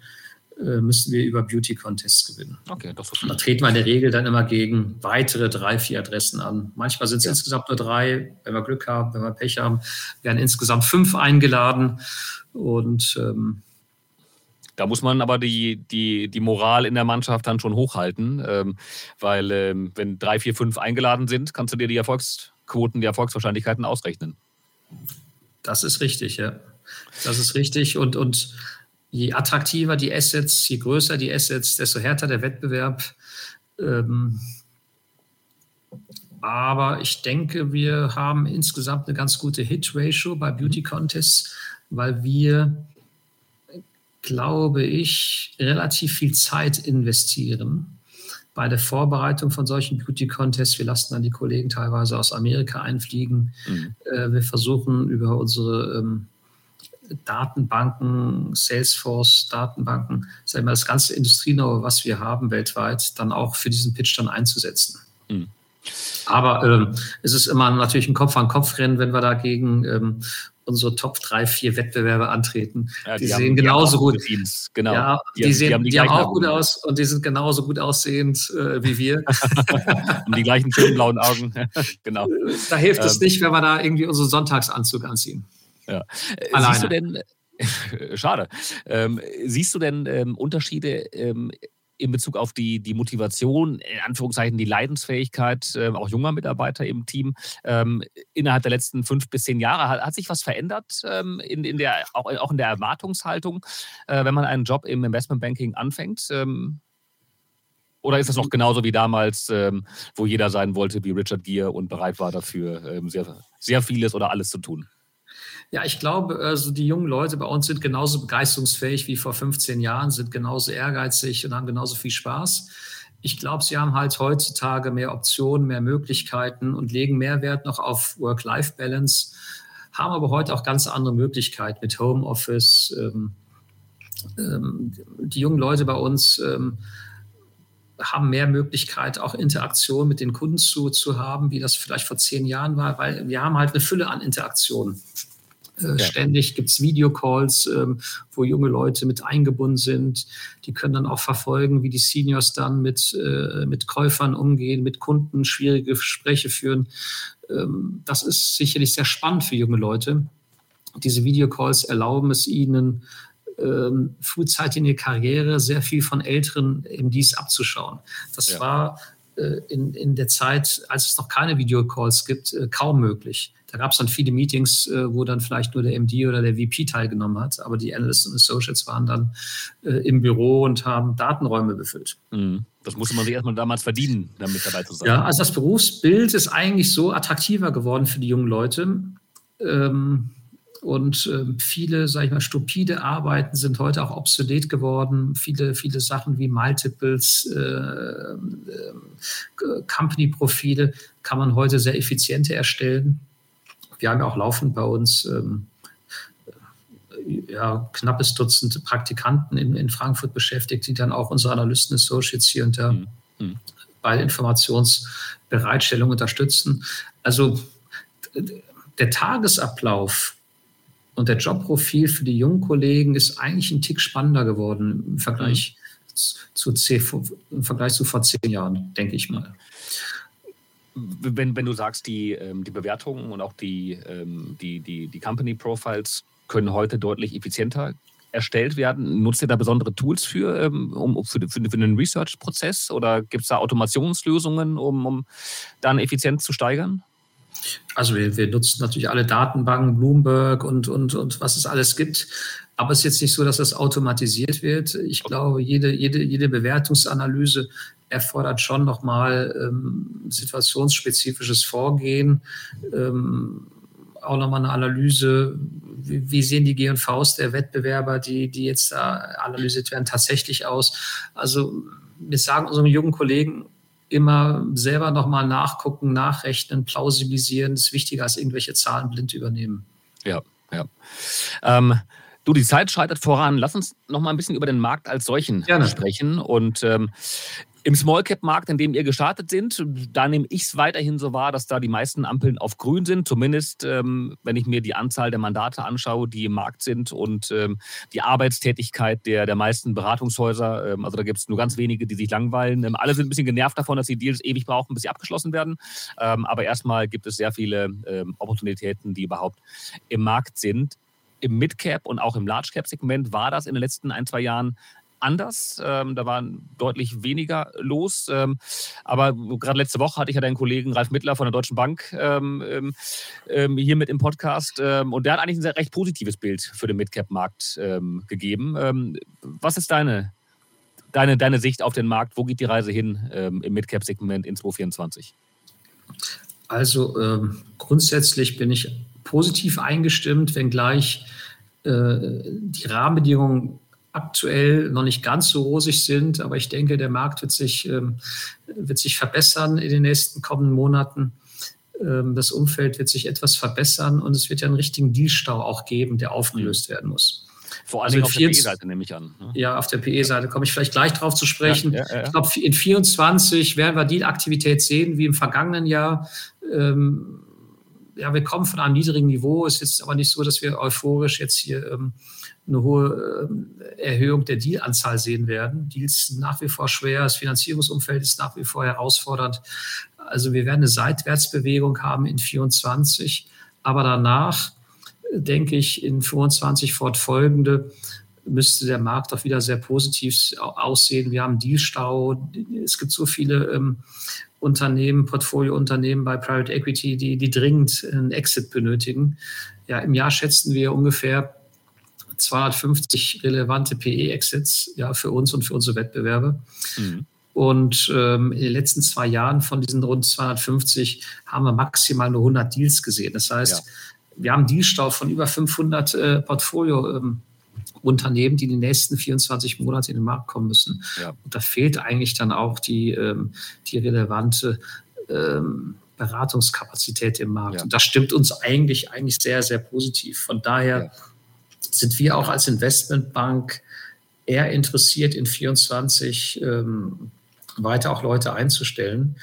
äh, müssen wir über Beauty-Contests gewinnen. Okay, doch so Da treten wir in der Regel dann immer gegen weitere drei, vier Adressen an. Manchmal sind es ja. insgesamt nur drei. Wenn wir Glück haben, wenn wir Pech haben, werden insgesamt fünf eingeladen. Und ähm, da muss man aber die, die, die Moral in der Mannschaft dann schon hochhalten, ähm, weil ähm, wenn drei, vier, fünf eingeladen sind, kannst du dir die Erfolgsquoten, die Erfolgswahrscheinlichkeiten ausrechnen. Das ist richtig, ja. Das ist richtig. Und, und je attraktiver die Assets, je größer die Assets, desto härter der Wettbewerb. Ähm, aber ich denke, wir haben insgesamt eine ganz gute Hit-Ratio bei Beauty Contests, weil wir glaube ich, relativ viel Zeit investieren bei der Vorbereitung von solchen Beauty-Contests. Wir lassen dann die Kollegen teilweise aus Amerika einfliegen. Mhm. Äh, wir versuchen über unsere ähm, Datenbanken, Salesforce-Datenbanken, sagen wir, das ganze Industrie-Know, was wir haben weltweit, dann auch für diesen Pitch dann einzusetzen. Mhm. Aber ähm, es ist immer natürlich ein Kopf-an-Kopf-Rennen, wenn wir dagegen ähm, unsere Top 3, 4 Wettbewerbe antreten. Ja, die, die, sehen haben, genauso gut. Teams. Genau. Ja, die, die, sehen, die, haben, die haben auch gut aus und die sind genauso gut aussehend äh, wie wir. haben die gleichen schönen blauen Augen. genau. Da hilft ähm, es nicht, wenn wir da irgendwie unseren Sonntagsanzug anziehen. Ja. Alleine. Siehst du denn, Schade. Ähm, siehst du denn ähm, Unterschiede ähm, in Bezug auf die, die Motivation, in Anführungszeichen die Leidensfähigkeit äh, auch junger Mitarbeiter im Team ähm, innerhalb der letzten fünf bis zehn Jahre? Hat, hat sich was verändert ähm, in, in der, auch, auch in der Erwartungshaltung, äh, wenn man einen Job im Investmentbanking anfängt? Ähm, oder ist das noch genauso wie damals, ähm, wo jeder sein wollte wie Richard Gere und bereit war dafür, ähm, sehr, sehr vieles oder alles zu tun? Ja, ich glaube, also die jungen Leute bei uns sind genauso begeisterungsfähig wie vor 15 Jahren, sind genauso ehrgeizig und haben genauso viel Spaß. Ich glaube, sie haben halt heutzutage mehr Optionen, mehr Möglichkeiten und legen mehr Wert noch auf Work-Life-Balance, haben aber heute auch ganz andere Möglichkeiten mit Homeoffice. Ähm, ähm, die jungen Leute bei uns ähm, haben mehr Möglichkeit, auch Interaktion mit den Kunden zu, zu haben, wie das vielleicht vor zehn Jahren war, weil wir haben halt eine Fülle an Interaktionen. Äh, ja. Ständig gibt es Videocalls, ähm, wo junge Leute mit eingebunden sind. Die können dann auch verfolgen, wie die Seniors dann mit, äh, mit Käufern umgehen, mit Kunden schwierige Gespräche führen. Ähm, das ist sicherlich sehr spannend für junge Leute. Diese Videocalls erlauben es ihnen, ähm, frühzeitig in der Karriere sehr viel von Älteren im Dies abzuschauen. Das ja. war äh, in, in der Zeit, als es noch keine Videocalls gibt, kaum möglich. Da gab es dann viele Meetings, äh, wo dann vielleicht nur der MD oder der VP teilgenommen hat, aber die Analysts und Associates waren dann äh, im Büro und haben Datenräume befüllt. Mhm. Das musste man sich erstmal damals verdienen, damit dabei zu sein. Ja, also das Berufsbild ist eigentlich so attraktiver geworden für die jungen Leute. Ähm, und äh, viele, sage ich mal, stupide Arbeiten sind heute auch obsolet geworden. Viele, viele Sachen wie Multiples, äh, äh, Company-Profile kann man heute sehr effizient erstellen. Wir haben ja auch laufend bei uns ähm, ja, knappes Dutzend Praktikanten in, in, Frankfurt beschäftigt, die dann auch unsere Analysten Associates hier unter, mhm. mhm. bei Informationsbereitstellung unterstützen. Also der Tagesablauf und der Jobprofil für die jungen Kollegen ist eigentlich ein Tick spannender geworden im Vergleich, mhm. zu, im Vergleich zu vor zehn Jahren, denke ich mal wenn, wenn du sagst, die, ähm, die Bewertungen und auch die, ähm, die, die, die Company Profiles können heute deutlich effizienter erstellt werden. Nutzt ihr da besondere Tools für, ähm, um, für, für, für den Research-Prozess oder gibt es da Automationslösungen, um, um dann Effizienz zu steigern? Also wir, wir, nutzen natürlich alle Datenbanken, Bloomberg und, und, und was es alles gibt. Aber es ist jetzt nicht so, dass das automatisiert wird. Ich glaube, jede, jede, jede Bewertungsanalyse erfordert schon nochmal ähm, situationsspezifisches Vorgehen, ähm, auch nochmal eine Analyse, wie, wie, sehen die G&Vs der Wettbewerber, die, die jetzt da analysiert werden, tatsächlich aus. Also wir sagen unseren jungen Kollegen immer selber nochmal nachgucken, nachrechnen, plausibilisieren, ist wichtiger als irgendwelche Zahlen blind übernehmen. Ja, ja. Ähm, Du, die Zeit schreitet voran. Lass uns noch mal ein bisschen über den Markt als solchen Gerne. sprechen. Und ähm, im Small Cap Markt, in dem ihr gestartet sind, da nehme ich es weiterhin so wahr, dass da die meisten Ampeln auf grün sind. Zumindest, ähm, wenn ich mir die Anzahl der Mandate anschaue, die im Markt sind und ähm, die Arbeitstätigkeit der, der meisten Beratungshäuser. Ähm, also da gibt es nur ganz wenige, die sich langweilen. Ähm, alle sind ein bisschen genervt davon, dass die Deals ewig brauchen, bis sie abgeschlossen werden. Ähm, aber erstmal gibt es sehr viele ähm, Opportunitäten, die überhaupt im Markt sind im Mid-Cap und auch im Large-Cap-Segment war das in den letzten ein, zwei Jahren anders. Ähm, da war deutlich weniger los. Ähm, aber gerade letzte Woche hatte ich ja deinen Kollegen Ralf Mittler von der Deutschen Bank ähm, ähm, ähm hier mit im Podcast. Ähm, und der hat eigentlich ein recht positives Bild für den Midcap-Markt gegeben. was ist deine, deine, deine Sicht auf den Markt? Wo geht die Reise hin im Midcap-Segment in 2024? Also grundsätzlich bin ich positiv eingestimmt, wenngleich äh, die Rahmenbedingungen aktuell noch nicht ganz so rosig sind. Aber ich denke, der Markt wird sich, ähm, wird sich verbessern in den nächsten kommenden Monaten. Ähm, das Umfeld wird sich etwas verbessern und es wird ja einen richtigen Dealstau auch geben, der aufgelöst mhm. werden muss. Vor allem also auf der PE-Seite nehme ich an. Ne? Ja, auf der PE-Seite komme ich vielleicht gleich drauf zu sprechen. Ja, ja, ja. Ich glaube, in 2024 werden wir Deal-Aktivität sehen wie im vergangenen Jahr. Ähm, ja, wir kommen von einem niedrigen Niveau. Es ist jetzt aber nicht so, dass wir euphorisch jetzt hier ähm, eine hohe ähm, Erhöhung der Dealanzahl sehen werden. Deals sind nach wie vor schwer, das Finanzierungsumfeld ist nach wie vor herausfordernd. Also wir werden eine Seitwärtsbewegung haben in 24, aber danach denke ich in 25 fortfolgende müsste der Markt auch wieder sehr positiv aussehen. Wir haben Dealstau. Es gibt so viele ähm, Unternehmen, Portfoliounternehmen bei Private Equity, die, die dringend einen Exit benötigen. Ja, im Jahr schätzen wir ungefähr 250 relevante PE-Exits ja, für uns und für unsere Wettbewerbe. Mhm. Und ähm, in den letzten zwei Jahren von diesen rund 250 haben wir maximal nur 100 Deals gesehen. Das heißt, ja. wir haben Dealstau von über 500 äh, Portfolio. Ähm, Unternehmen, die in den nächsten 24 Monate in den Markt kommen müssen. Ja. Und da fehlt eigentlich dann auch die, ähm, die relevante ähm, Beratungskapazität im Markt. Ja. Und das stimmt uns eigentlich, eigentlich sehr, sehr positiv. Von daher ja. sind wir auch als Investmentbank eher interessiert, in 24 ähm, weiter auch Leute einzustellen.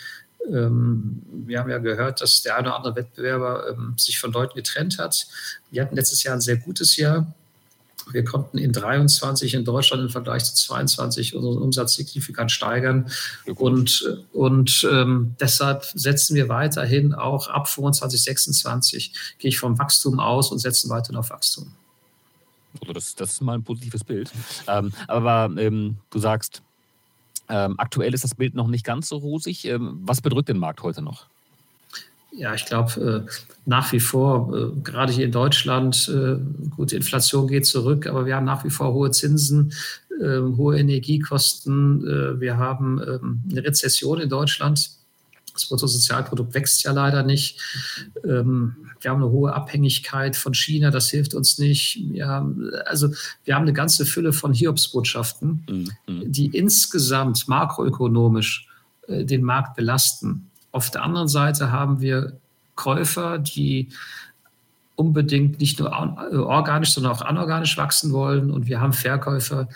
Ähm, wir haben ja gehört, dass der eine oder andere Wettbewerber ähm, sich von Leuten getrennt hat. Wir hatten letztes Jahr ein sehr gutes Jahr. Wir konnten in 23 in Deutschland im Vergleich zu 22 unseren Umsatz signifikant steigern. Und, und ähm, deshalb setzen wir weiterhin auch ab 25, 26 gehe ich vom Wachstum aus und setzen weiterhin auf Wachstum. Also das, das ist mal ein positives Bild. Ähm, aber ähm, du sagst, ähm, aktuell ist das Bild noch nicht ganz so rosig. Ähm, was bedrückt den Markt heute noch? Ja, ich glaube, äh, nach wie vor, äh, gerade hier in Deutschland, äh, gut, die Inflation geht zurück, aber wir haben nach wie vor hohe Zinsen, ähm, hohe Energiekosten. Äh, wir haben ähm, eine Rezession in Deutschland. Das Bruttosozialprodukt wächst ja leider nicht. Ähm, wir haben eine hohe Abhängigkeit von China, das hilft uns nicht. Wir haben, also wir haben eine ganze Fülle von Hiobsbotschaften, mhm. die insgesamt makroökonomisch äh, den Markt belasten. Auf der anderen Seite haben wir Käufer, die unbedingt nicht nur äh, organisch, sondern auch anorganisch wachsen wollen. Und wir haben Verkäufer,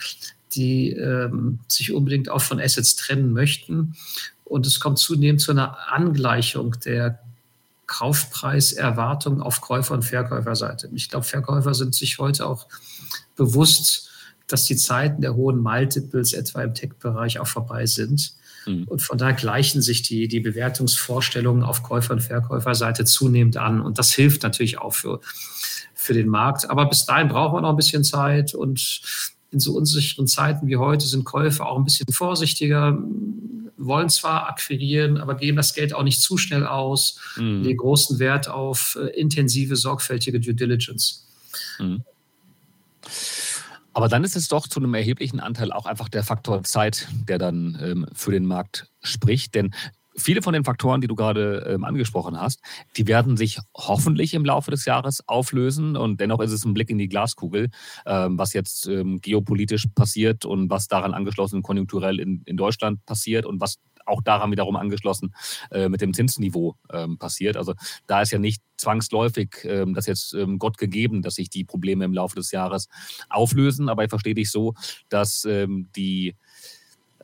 die ähm, sich unbedingt auch von Assets trennen möchten. Und es kommt zunehmend zu einer Angleichung der Kaufpreiserwartungen auf Käufer- und Verkäuferseite. Ich glaube, Verkäufer sind sich heute auch bewusst, dass die Zeiten der hohen Multiples etwa im Tech-Bereich auch vorbei sind. Mhm. Und von daher gleichen sich die, die Bewertungsvorstellungen auf Käufer- und Verkäuferseite zunehmend an. Und das hilft natürlich auch für, für den Markt. Aber bis dahin brauchen wir noch ein bisschen Zeit. Und in so unsicheren Zeiten wie heute sind Käufer auch ein bisschen vorsichtiger, wollen zwar akquirieren, aber geben das Geld auch nicht zu schnell aus, mhm. legen großen Wert auf äh, intensive, sorgfältige Due Diligence. Mhm. Aber dann ist es doch zu einem erheblichen Anteil auch einfach der Faktor Zeit, der dann ähm, für den Markt spricht. Denn viele von den Faktoren, die du gerade ähm, angesprochen hast, die werden sich hoffentlich im Laufe des Jahres auflösen. Und dennoch ist es ein Blick in die Glaskugel, ähm, was jetzt ähm, geopolitisch passiert und was daran angeschlossen konjunkturell in, in Deutschland passiert und was auch daran wiederum angeschlossen äh, mit dem Zinsniveau ähm, passiert. Also da ist ja nicht zwangsläufig ähm, das jetzt ähm, Gott gegeben, dass sich die Probleme im Laufe des Jahres auflösen. Aber ich verstehe dich so, dass ähm, die,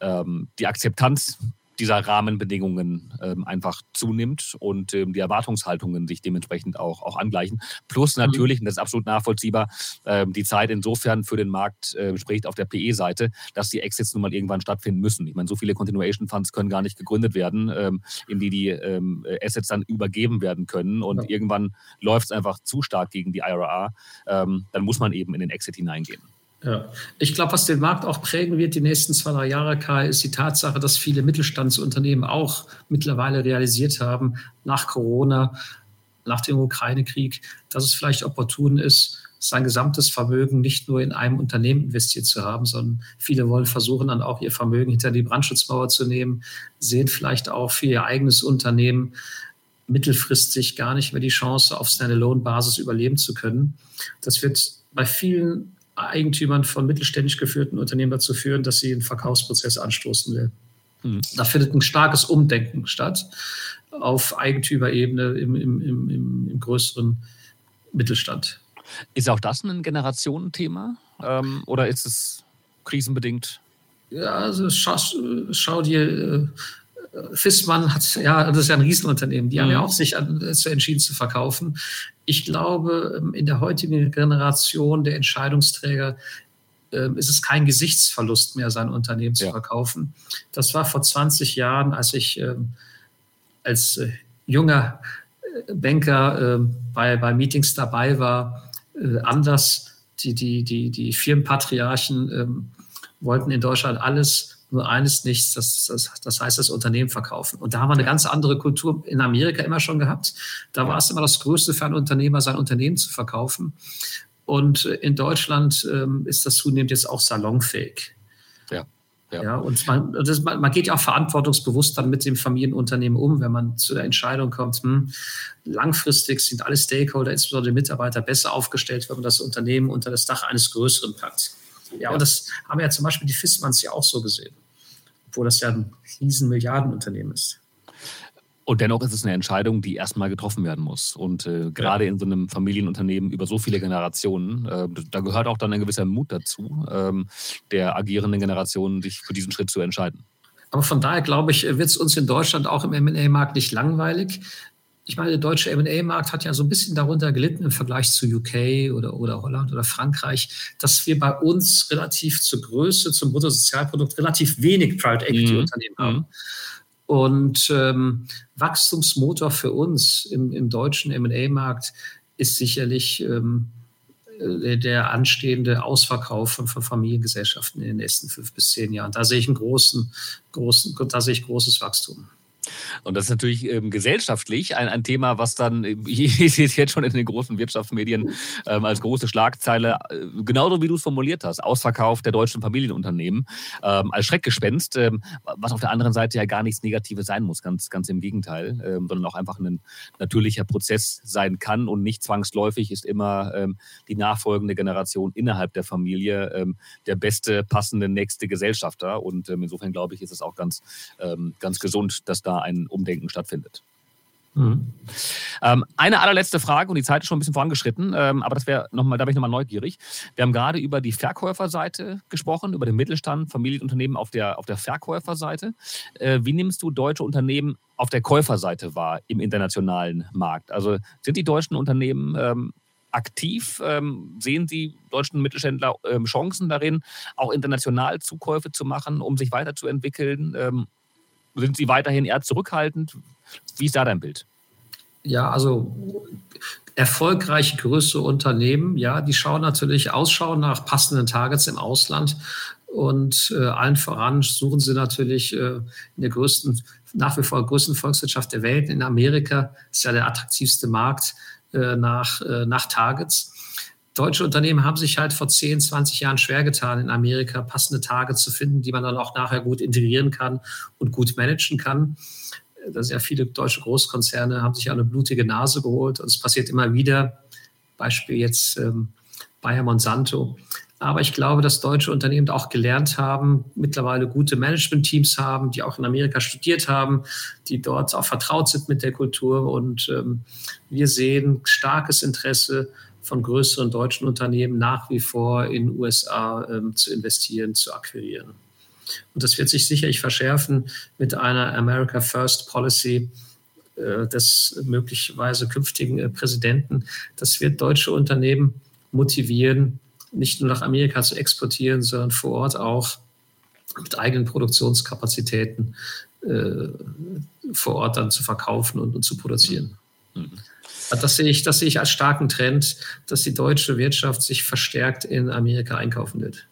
ähm, die Akzeptanz dieser Rahmenbedingungen ähm, einfach zunimmt und ähm, die Erwartungshaltungen sich dementsprechend auch, auch angleichen. Plus mhm. natürlich, und das ist absolut nachvollziehbar, ähm, die Zeit insofern für den Markt äh, spricht auf der PE-Seite, dass die Exits nun mal irgendwann stattfinden müssen. Ich meine, so viele Continuation Funds können gar nicht gegründet werden, ähm, in die die ähm, Assets dann übergeben werden können und ja. irgendwann läuft es einfach zu stark gegen die IRA. Ähm, dann muss man eben in den Exit hineingehen. Ja. Ich glaube, was den Markt auch prägen wird die nächsten zwei, drei Jahre, Kai, ist die Tatsache, dass viele Mittelstandsunternehmen auch mittlerweile realisiert haben, nach Corona, nach dem Ukraine-Krieg, dass es vielleicht opportun ist, sein gesamtes Vermögen nicht nur in einem Unternehmen investiert zu haben, sondern viele wollen versuchen, dann auch ihr Vermögen hinter die Brandschutzmauer zu nehmen, sehen vielleicht auch für ihr eigenes Unternehmen mittelfristig gar nicht mehr die Chance, auf Standalone-Basis überleben zu können. Das wird bei vielen Eigentümern von mittelständisch geführten Unternehmen dazu führen, dass sie einen Verkaufsprozess anstoßen will. Mhm. Da findet ein starkes Umdenken statt auf Eigentümerebene im, im, im, im größeren Mittelstand. Ist auch das ein Generationenthema ähm, oder ist es krisenbedingt? Ja, also schau, schau dir äh, Fissmann hat, ja, das ist ja ein Riesenunternehmen, die mhm. haben ja mhm. auch sich dazu entschieden zu verkaufen. Ich glaube, ähm, in der heutigen Generation der Entscheidungsträger ähm, ist es kein Gesichtsverlust mehr, sein Unternehmen zu ja. verkaufen. Das war vor 20 Jahren, als ich ähm, als äh, junger äh, Banker bei, bei Meetings dabei war, äh, anders. Die, die, die, die Firmenpatriarchen wollten in Deutschland alles nur eines nichts, das, das, das heißt das Unternehmen verkaufen. Und da haben wir eine ganz andere Kultur in Amerika immer schon gehabt. Da war es immer das Größte für einen Unternehmer, sein Unternehmen zu verkaufen. Und in Deutschland ähm, ist das zunehmend jetzt auch salonfähig. Ja. Ja. ja, und man, das, man, geht ja auch verantwortungsbewusst dann mit dem Familienunternehmen um, wenn man zu der Entscheidung kommt, hm, langfristig sind alle Stakeholder, insbesondere die Mitarbeiter, besser aufgestellt, wenn man das Unternehmen unter das Dach eines Größeren packt. Ja, ja. und das haben ja zum Beispiel die Fissmanns ja auch so gesehen, obwohl das ja ein riesen Milliardenunternehmen ist. Und dennoch ist es eine Entscheidung, die erstmal getroffen werden muss. Und äh, gerade ja. in so einem Familienunternehmen über so viele Generationen, äh, da gehört auch dann ein gewisser Mut dazu, ähm, der agierenden Generationen, sich für diesen Schritt zu entscheiden. Aber von daher glaube ich, wird es uns in Deutschland auch im MA-Markt nicht langweilig. Ich meine, der deutsche MA-Markt hat ja so ein bisschen darunter gelitten im Vergleich zu UK oder, oder Holland oder Frankreich, dass wir bei uns relativ zur Größe, zum Bruttosozialprodukt relativ wenig Private Equity-Unternehmen mhm. haben. Mhm. Und ähm, Wachstumsmotor für uns im, im deutschen MA-Markt ist sicherlich ähm, äh, der anstehende Ausverkauf von, von, Familiengesellschaften in den nächsten fünf bis zehn Jahren. Da sehe ich einen großen, großen, da sehe ich großes Wachstum. Und das ist natürlich ähm, gesellschaftlich ein, ein Thema, was dann, ich sehe es jetzt schon in den großen Wirtschaftsmedien ähm, als große Schlagzeile, äh, genauso wie du es formuliert hast, Ausverkauf der deutschen Familienunternehmen, ähm, als Schreckgespenst, ähm, was auf der anderen Seite ja gar nichts Negatives sein muss, ganz, ganz im Gegenteil, ähm, sondern auch einfach ein natürlicher Prozess sein kann und nicht zwangsläufig ist immer ähm, die nachfolgende Generation innerhalb der Familie der beste, passende nächste Gesellschafter. Und insofern glaube ich, ist es auch ganz, ganz gesund, dass da ein Umdenken stattfindet. Mhm. Ähm, eine allerletzte Frage, und die Zeit ist schon ein bisschen vorangeschritten, ähm, aber das wäre nochmal, da bin ich nochmal neugierig. Wir haben gerade über die Verkäuferseite gesprochen, über den Mittelstand, Familienunternehmen auf der, auf der Verkäuferseite. Äh, wie nimmst du deutsche Unternehmen auf der Käuferseite wahr im internationalen Markt? Also sind die deutschen Unternehmen ähm, aktiv? Ähm, sehen Sie deutschen Mittelständler ähm, Chancen darin, auch international Zukäufe zu machen, um sich weiterzuentwickeln? Sind Sie weiterhin eher zurückhaltend? Wie ist da dein Bild? Ja, also erfolgreiche größere Unternehmen, ja, die schauen natürlich Ausschau nach passenden Targets im Ausland und äh, allen voran suchen sie natürlich äh, in der größten, nach wie vor größten Volkswirtschaft der Welt, in Amerika, ist ja der attraktivste Markt äh, nach, äh, nach Targets deutsche Unternehmen haben sich halt vor 10, 20 Jahren schwer getan, in Amerika passende Tage zu finden, die man dann auch nachher gut integrieren kann und gut managen kann. Sind ja viele deutsche Großkonzerne, haben sich eine blutige Nase geholt und es passiert immer wieder. Beispiel jetzt ähm, Bayer Monsanto. Aber ich glaube, dass deutsche Unternehmen auch gelernt haben, mittlerweile gute Management-Teams haben, die auch in Amerika studiert haben, die dort auch vertraut sind mit der Kultur. Und ähm, wir sehen starkes Interesse von größeren deutschen Unternehmen nach wie vor in USA ähm, zu investieren, zu akquirieren. Und das wird sich sicherlich verschärfen mit einer America First Policy äh, des möglicherweise künftigen äh, Präsidenten. Das wird deutsche Unternehmen motivieren, nicht nur nach Amerika zu exportieren, sondern vor Ort auch mit eigenen Produktionskapazitäten äh, vor Ort dann zu verkaufen und, und zu produzieren. Mhm. Das sehe, ich, das sehe ich als starken Trend, dass die deutsche Wirtschaft sich verstärkt in Amerika einkaufen wird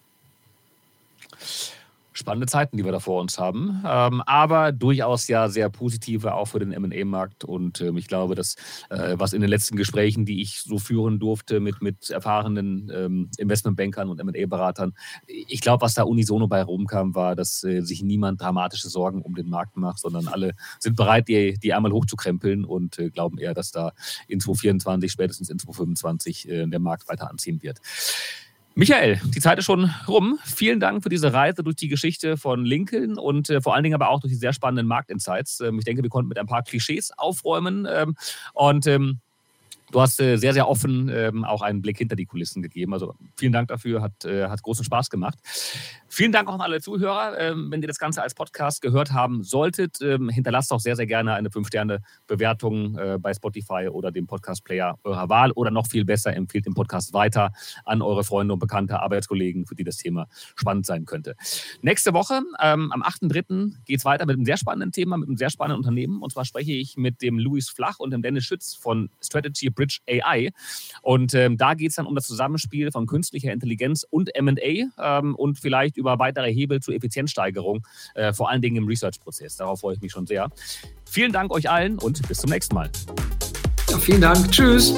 spannende Zeiten, die wir da vor uns haben. Ähm, aber durchaus ja sehr positive auch für den MA-Markt. Und ähm, ich glaube, dass äh, was in den letzten Gesprächen, die ich so führen durfte mit, mit erfahrenen ähm, Investmentbankern und MA-Beratern, ich glaube, was da unisono bei rumkam, war, dass äh, sich niemand dramatische Sorgen um den Markt macht, sondern alle sind bereit, die, die einmal hochzukrempeln und äh, glauben eher, dass da in 2024, spätestens in 2025 äh, der Markt weiter anziehen wird. Michael, die Zeit ist schon rum. Vielen Dank für diese Reise durch die Geschichte von Lincoln und äh, vor allen Dingen aber auch durch die sehr spannenden Marktinsights. Ähm, ich denke, wir konnten mit ein paar Klischees aufräumen ähm, und ähm, Du hast äh, sehr, sehr offen ähm, auch einen Blick hinter die Kulissen gegeben. Also vielen Dank dafür, hat, äh, hat großen Spaß gemacht. Vielen Dank auch an alle Zuhörer. Ähm, wenn ihr das Ganze als Podcast gehört haben solltet, ähm, hinterlasst auch sehr, sehr gerne eine 5-Sterne-Bewertung äh, bei Spotify oder dem Podcast-Player eurer Wahl oder noch viel besser, empfiehlt den Podcast weiter an eure Freunde und bekannte Arbeitskollegen, für die das Thema spannend sein könnte. Nächste Woche, ähm, am 8.3., geht es weiter mit einem sehr spannenden Thema, mit einem sehr spannenden Unternehmen. Und zwar spreche ich mit dem Luis Flach und dem Dennis Schütz von Strategy Bridge AI. Und ähm, da geht es dann um das Zusammenspiel von künstlicher Intelligenz und MA ähm, und vielleicht über weitere Hebel zur Effizienzsteigerung, äh, vor allen Dingen im Research-Prozess. Darauf freue ich mich schon sehr. Vielen Dank euch allen und bis zum nächsten Mal. Ja, vielen Dank. Tschüss.